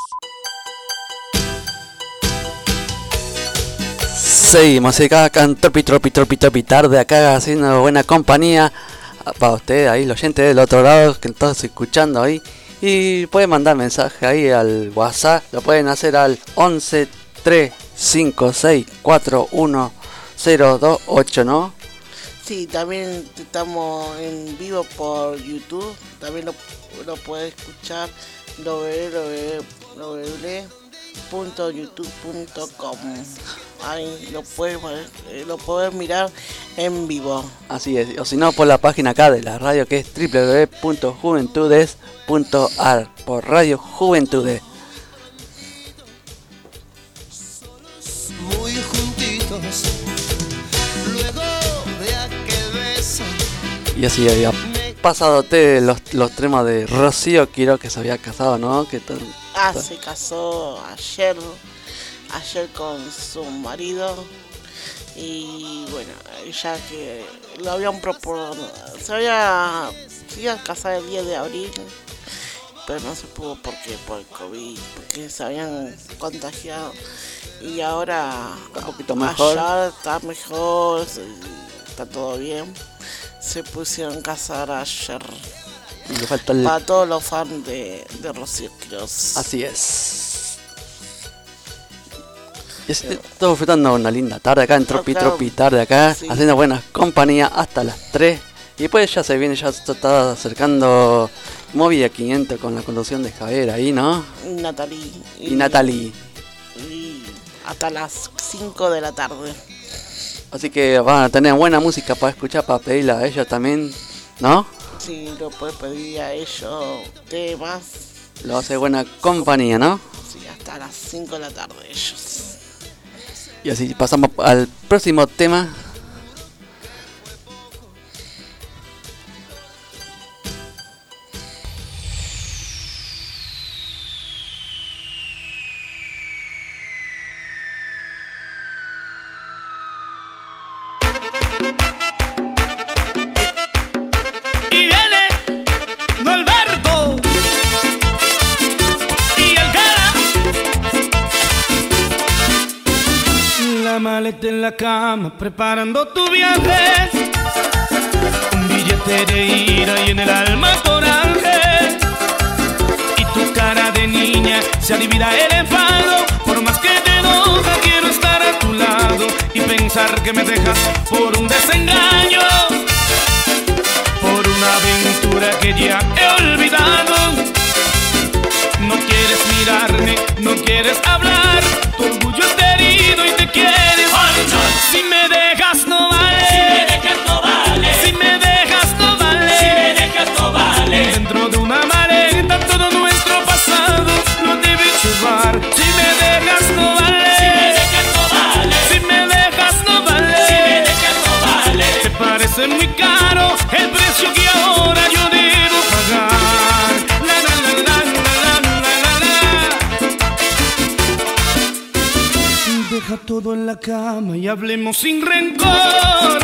[SPEAKER 2] Seguimos acá en Tropi Tropi Tropi Tropi Tarde, acá haciendo buena compañía para usted ahí, los oyentes del otro lado que estás escuchando ahí. Y pueden mandar mensaje ahí al WhatsApp, lo pueden hacer al 11 356410289 ¿no?
[SPEAKER 3] Sí, también estamos en vivo por YouTube, también lo lo puede escuchar www.youtube.com. Ahí lo puedes eh, lo puede mirar en vivo.
[SPEAKER 2] Así es, o si no, por la página acá de la radio que es www.juventudes.ar por Radio Juventudes. Y así, ya pasándote los, los temas de Rocío Quiero que se había casado, ¿no? Que
[SPEAKER 3] ah, se casó ayer, ayer con su marido. Y bueno, ya que lo habían propuesto, se había, se casar el 10 de abril, pero no se pudo porque por COVID, porque se habían contagiado. Y ahora, está
[SPEAKER 2] un poquito mejor.
[SPEAKER 3] Está mejor, está todo bien se pusieron a casar ayer.
[SPEAKER 2] Le falta el-
[SPEAKER 3] Para todos los fans de, de Rocío Quiroz.
[SPEAKER 2] Así es. Y así Estamos disfrutando una linda tarde acá en Tropi Tropi tarde acá,
[SPEAKER 3] sí.
[SPEAKER 2] haciendo buena compañía hasta las 3. Y después ya se viene, ya se está acercando Movida 500 con la conducción de Javier ahí, ¿no?
[SPEAKER 3] Y Natalie.
[SPEAKER 2] Y Natalie.
[SPEAKER 3] y hasta las 5 de la tarde.
[SPEAKER 2] Así que van a tener buena música para escuchar, para pedirla a ellos también, ¿no?
[SPEAKER 3] Sí, lo puedes pedir a ellos temas.
[SPEAKER 2] Lo hace buena compañía, ¿no?
[SPEAKER 3] Sí, hasta las 5 de la tarde ellos.
[SPEAKER 2] Y así pasamos al próximo tema.
[SPEAKER 15] Preparando tu viaje. Un billete de ira y en el alma coraje. Y tu cara de niña se adivina el enfado. Por más que te enoja, quiero estar a tu lado y pensar que me dejas por un desengaño por una aventura que ya he olvidado. No quieres mirarme, no quieres hablar, muy caro el precio que en la cama y hablemos sin rencor.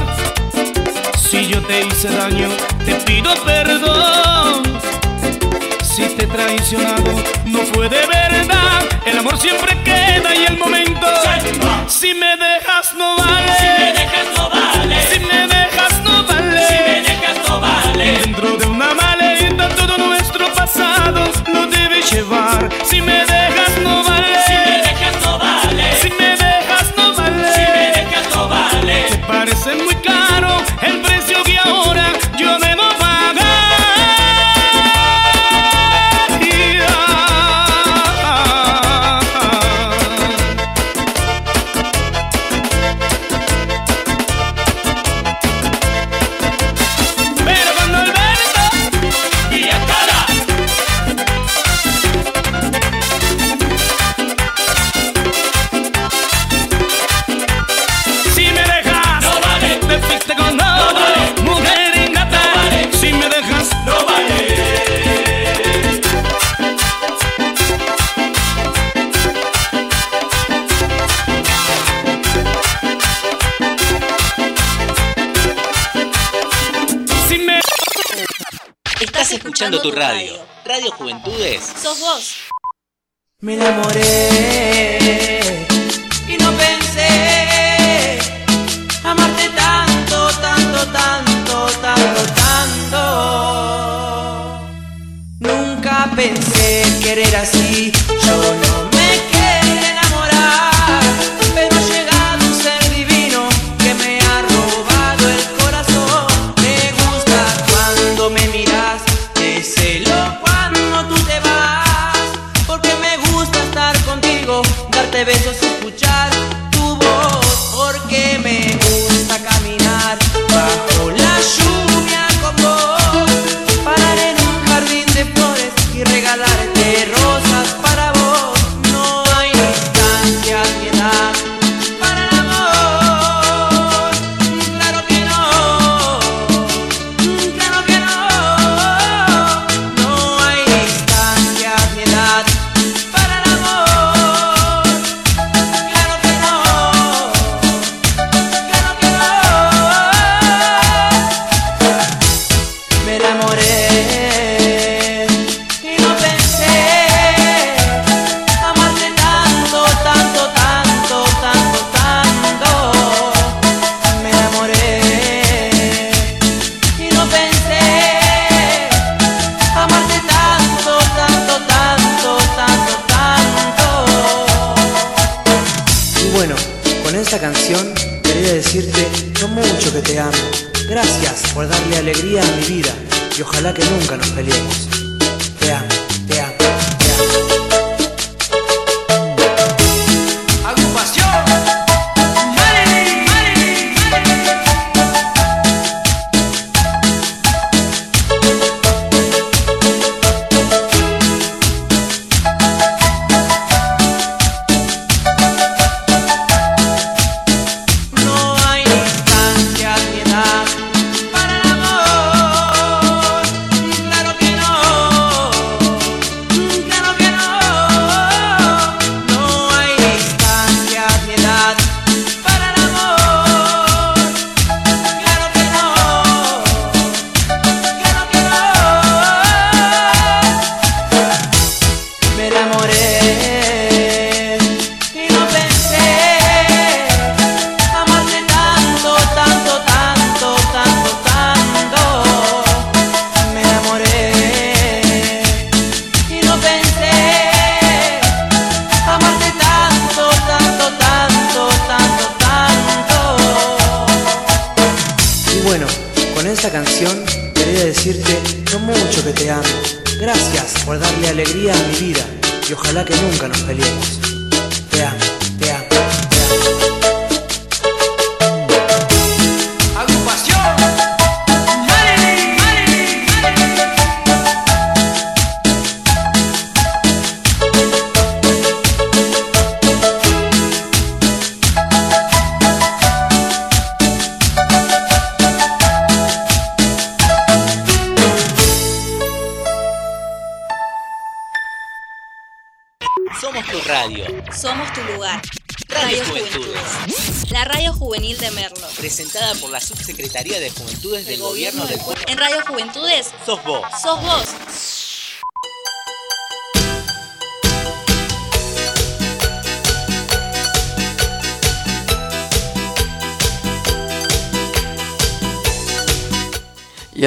[SPEAKER 15] Si yo te hice daño, te pido perdón. Si te he traicionado, no fue de verdad. El amor siempre queda y el momento. Si me dejas, no vale. Si me dejas, no vale. Si me dejas, no vale. Si me dejas, no vale. Dentro de una maleta, todo nuestro pasado lo debes llevar.
[SPEAKER 8] Escuchando tu radio. Radio Juventudes.
[SPEAKER 9] Sos vos.
[SPEAKER 16] Me enamoré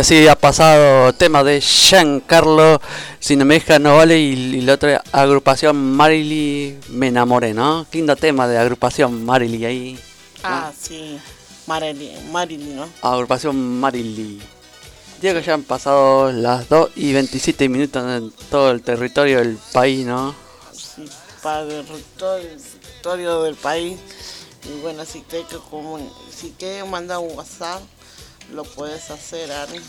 [SPEAKER 16] así ha
[SPEAKER 2] pasado tema de Giancarlo, Si no no vale, y, y la otra agrupación Marily Me enamoré, ¿no? Lindo tema de agrupación Marily ahí.
[SPEAKER 3] Ah, sí. Marilyn, Marilyn, ¿no?
[SPEAKER 2] Agrupación Marily. Digo que ya han pasado las 2 y 27 minutos en todo el territorio del país, ¿no?
[SPEAKER 3] Sí, para el todo el territorio del país. Y bueno, si que comun- si quieres mandar un WhatsApp, lo puedes hacer, Ari.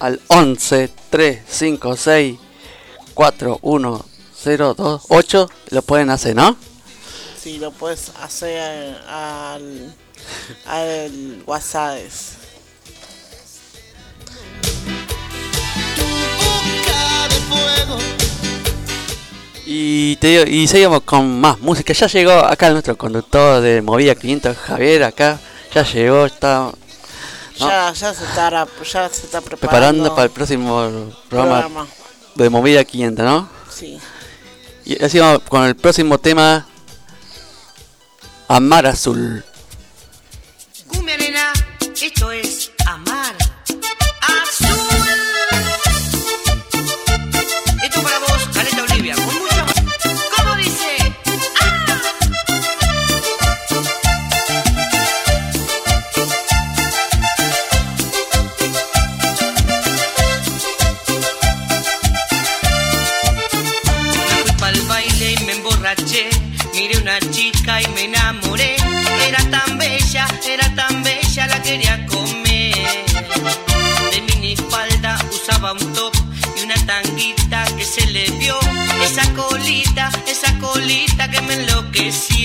[SPEAKER 2] Al 11 356 41028 lo pueden hacer, ¿no?
[SPEAKER 3] Sí, lo puedes hacer al, al WhatsApp.
[SPEAKER 2] Y te digo, y seguimos con más música. Ya llegó acá nuestro conductor de Movida 500, Javier, acá. Ya llegó, está.
[SPEAKER 3] Ya, ya se está, ra- ya se está preparando.
[SPEAKER 2] preparando para el próximo programa,
[SPEAKER 3] programa.
[SPEAKER 2] de Movida 500, ¿no?
[SPEAKER 3] Sí.
[SPEAKER 2] Y así vamos con el próximo tema. Amar Azul.
[SPEAKER 6] Cumbia nena, esto es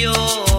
[SPEAKER 6] enloqueció.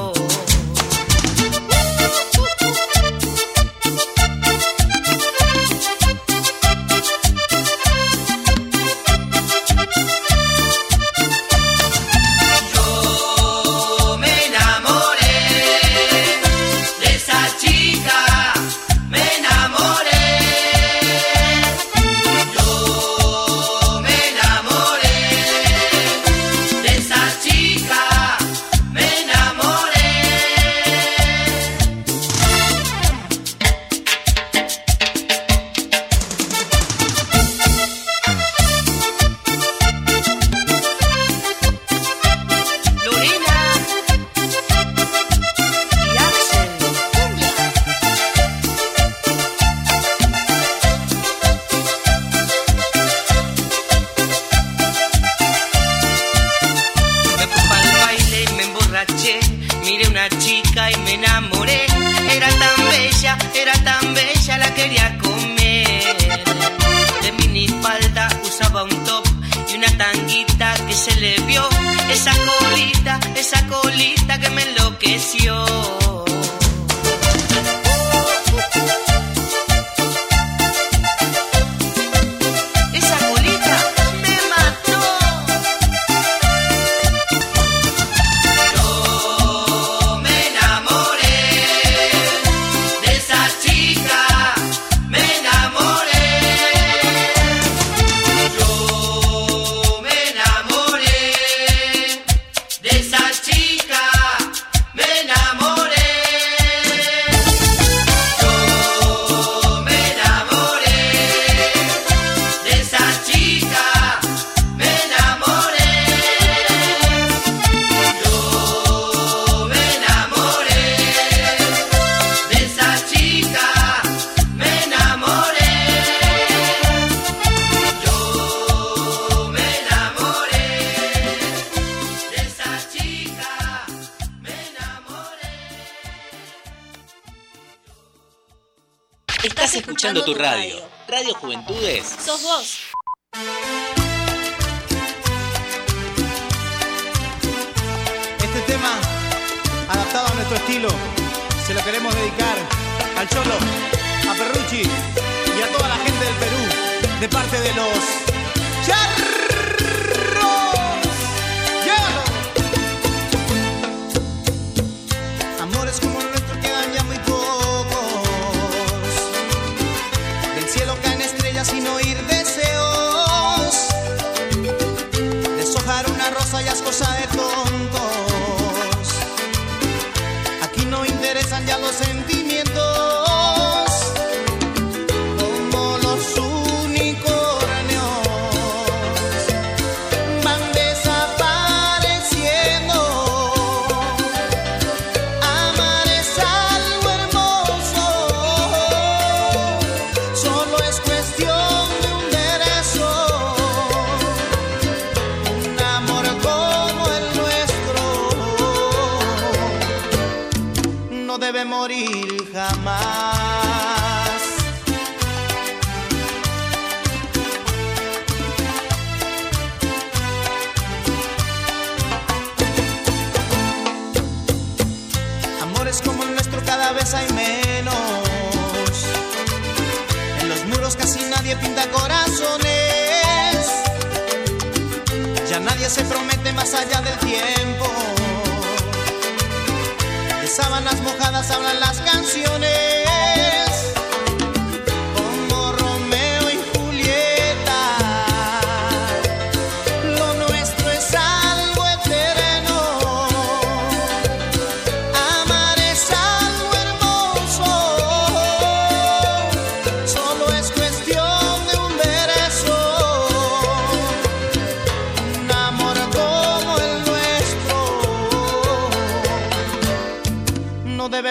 [SPEAKER 17] que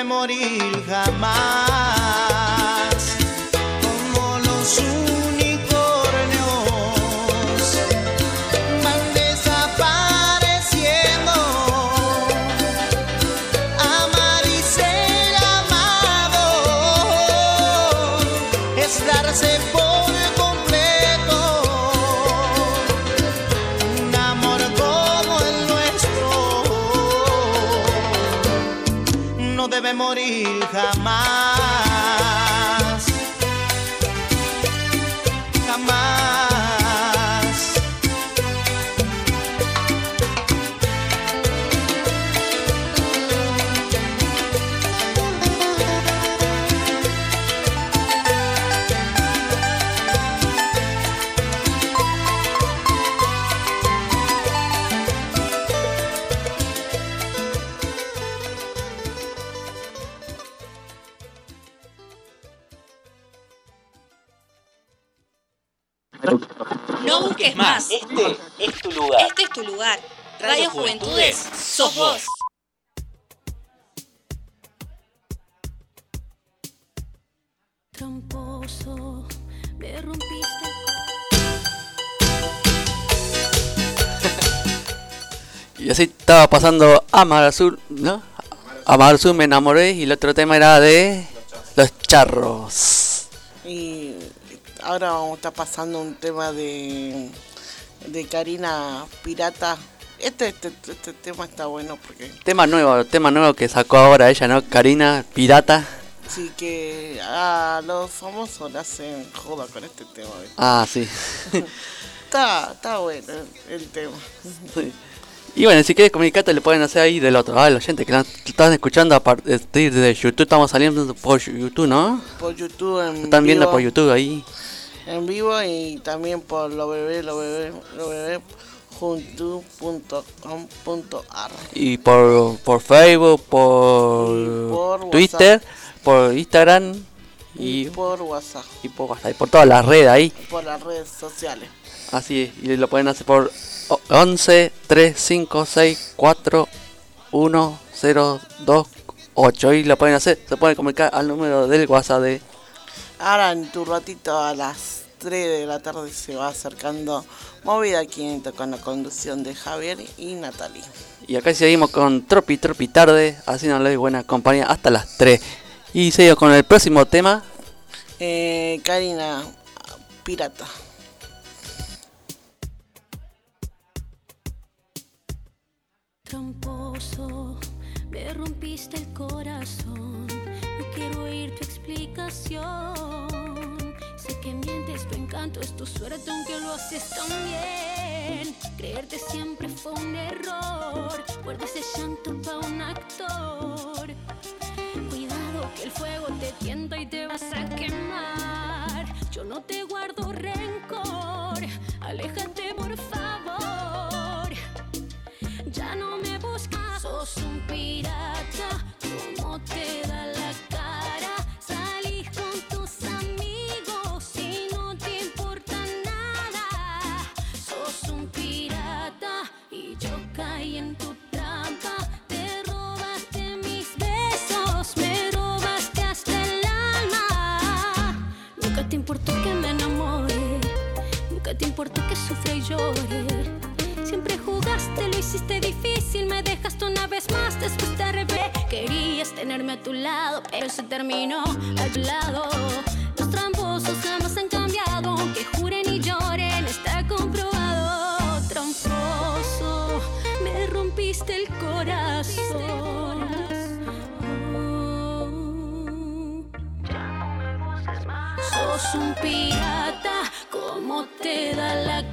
[SPEAKER 17] morir jamás. Morir
[SPEAKER 12] Juventudes. Sos vos.
[SPEAKER 18] Tramposo, me rompiste.
[SPEAKER 2] Y así estaba pasando Amar Azul, ¿no? Amar Azul me enamoré y el otro tema era de los charros.
[SPEAKER 3] Y ahora vamos a estar pasando un tema de, de Karina Pirata. Este, este, este tema está bueno porque
[SPEAKER 2] Tema nuevo, tema nuevo que sacó ahora ella, ¿no? Karina Pirata.
[SPEAKER 3] sí que a los famosos le hacen joda con este tema. ¿viste?
[SPEAKER 2] Ah, sí.
[SPEAKER 3] Está, está bueno el, tema.
[SPEAKER 2] Sí. Y bueno, si quieres comunicarte le pueden hacer ahí del otro lado, la gente que nos están escuchando a partir de YouTube, estamos saliendo por YouTube, ¿no?
[SPEAKER 3] Por YouTube en
[SPEAKER 2] Se están viendo por YouTube ahí.
[SPEAKER 3] En vivo y también por www.juntu.com.ar
[SPEAKER 2] Y por, por Facebook, por, Twitter, por Instagram y,
[SPEAKER 3] y por WhatsApp,
[SPEAKER 2] y por WhatsApp, y por todas las redes ahí.
[SPEAKER 3] por las redes sociales.
[SPEAKER 2] Así es, y lo pueden hacer por o- 11 3 5 6 4 1 0 2 8 y lo pueden hacer, se pueden comunicar al número del WhatsApp de
[SPEAKER 3] Ahora en tu ratito a las 3 de la tarde se va acercando Movida 500 con la conducción de Javier y Natalie.
[SPEAKER 2] Y acá seguimos con Tropi Tropi Tarde, haciéndole buena compañía hasta las 3. Y seguimos con el próximo tema.
[SPEAKER 3] Eh, Karina, pirata.
[SPEAKER 18] Tramposo, me rompiste el corazón. No quiero oír tu explicación. Sé que mientes, tu encanto es tu suerte, aunque lo haces tan bien. Creerte siempre fue un error. Guarda ese llanto para un actor. Cuidado que el fuego te tienta y te vas a quemar. Yo no te guardo rencor. Aléjate, por favor. Ya no me buscas, sos un pirata. ¿Cómo te pero se terminó a tu lado. Los tramposos jamás han cambiado, aunque juren y lloren, está comprobado. Tramposo, me rompiste el corazón. Sos un pirata, ¿cómo te da la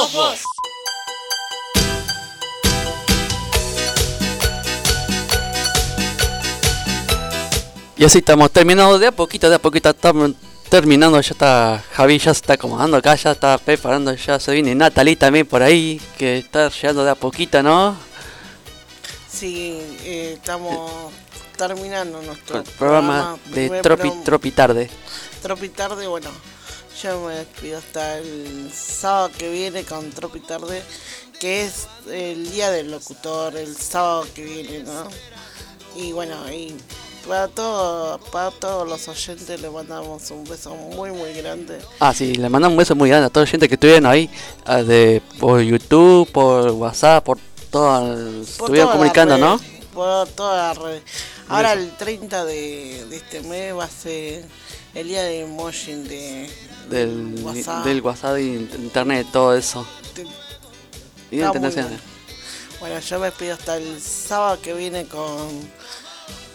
[SPEAKER 9] Sos vos.
[SPEAKER 2] Y así estamos terminando de a poquito, de a poquito estamos terminando. Ya está Javi, ya se está acomodando acá, ya está preparando, ya se viene Natalie también por ahí, que está llegando de a poquito, ¿no?
[SPEAKER 3] Sí, eh, estamos terminando nuestro
[SPEAKER 2] El programa de Tropi, Tropi Tarde.
[SPEAKER 3] Tropi Tarde, bueno, yo me despido hasta el sábado que viene con Tropi Tarde, que es el día del locutor, el sábado que viene, ¿no? Y bueno, y para, todo, para todos los oyentes le mandamos un beso muy, muy grande.
[SPEAKER 2] Ah, sí, le mandamos un beso muy grande a toda la gente que estuvieron ahí, ah, de, por YouTube, por WhatsApp, por todo, estuvieron comunicando,
[SPEAKER 3] las
[SPEAKER 2] ¿no?
[SPEAKER 3] Por todas las redes. Ahora el 30 de, de este mes va a ser el día de Mojin de
[SPEAKER 2] Del
[SPEAKER 3] WhatsApp.
[SPEAKER 2] del WhatsApp y internet, todo eso. Y
[SPEAKER 3] muy
[SPEAKER 2] internacional.
[SPEAKER 3] Bueno, yo me despido hasta el sábado que viene con,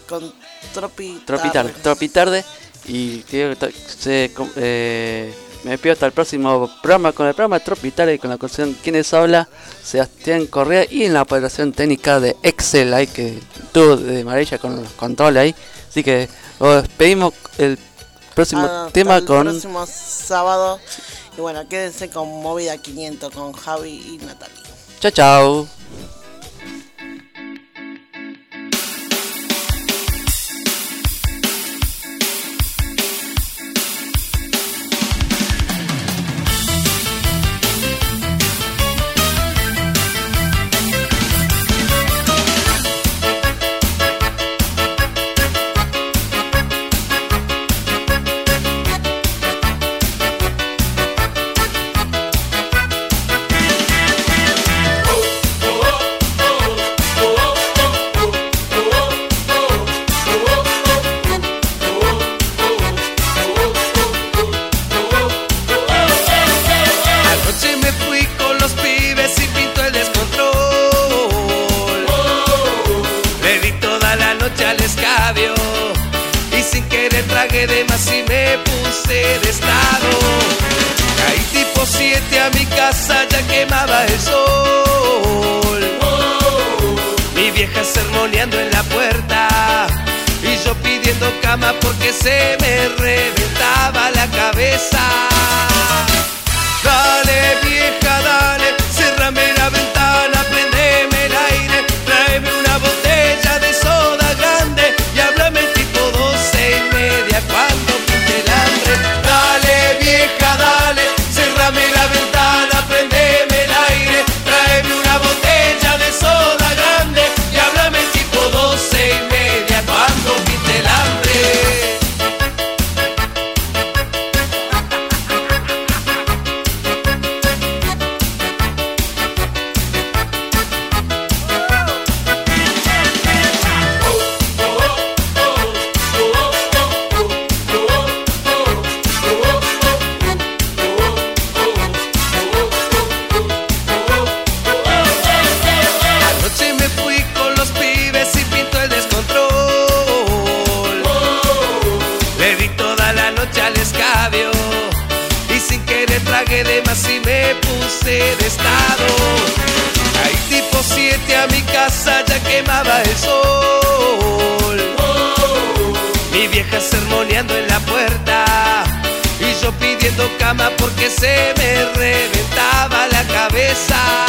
[SPEAKER 3] con Tropi
[SPEAKER 2] Tropi
[SPEAKER 3] Tarde.
[SPEAKER 2] Tropi tarde. Y quiero que se, eh, me despido hasta el próximo programa con el programa Tropi tarde con la canción Quienes habla, Sebastián Correa y en la operación técnica de Excel ahí que tuvo de maravilla con los controles ahí. Así que os despedimos el próximo
[SPEAKER 3] Ah,
[SPEAKER 2] tema
[SPEAKER 3] el
[SPEAKER 2] con
[SPEAKER 3] próximo sábado. Y bueno, quédense con Movida 500 con Javi y Natalia.
[SPEAKER 2] Chao chao.
[SPEAKER 12] De más y me puse de estado. Caí tipo 7 a mi casa, ya quemaba el sol. Mi vieja sermoneando en la puerta y yo pidiendo cama porque se me reventaba la cabeza. Dale vieja, dale, porque se me reventaba la cabeza.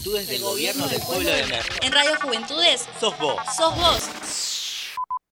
[SPEAKER 8] Juventudes del Gobierno del Pueblo de Merlo.
[SPEAKER 9] En Radio Juventudes,
[SPEAKER 8] Sos vos.
[SPEAKER 9] sos vos.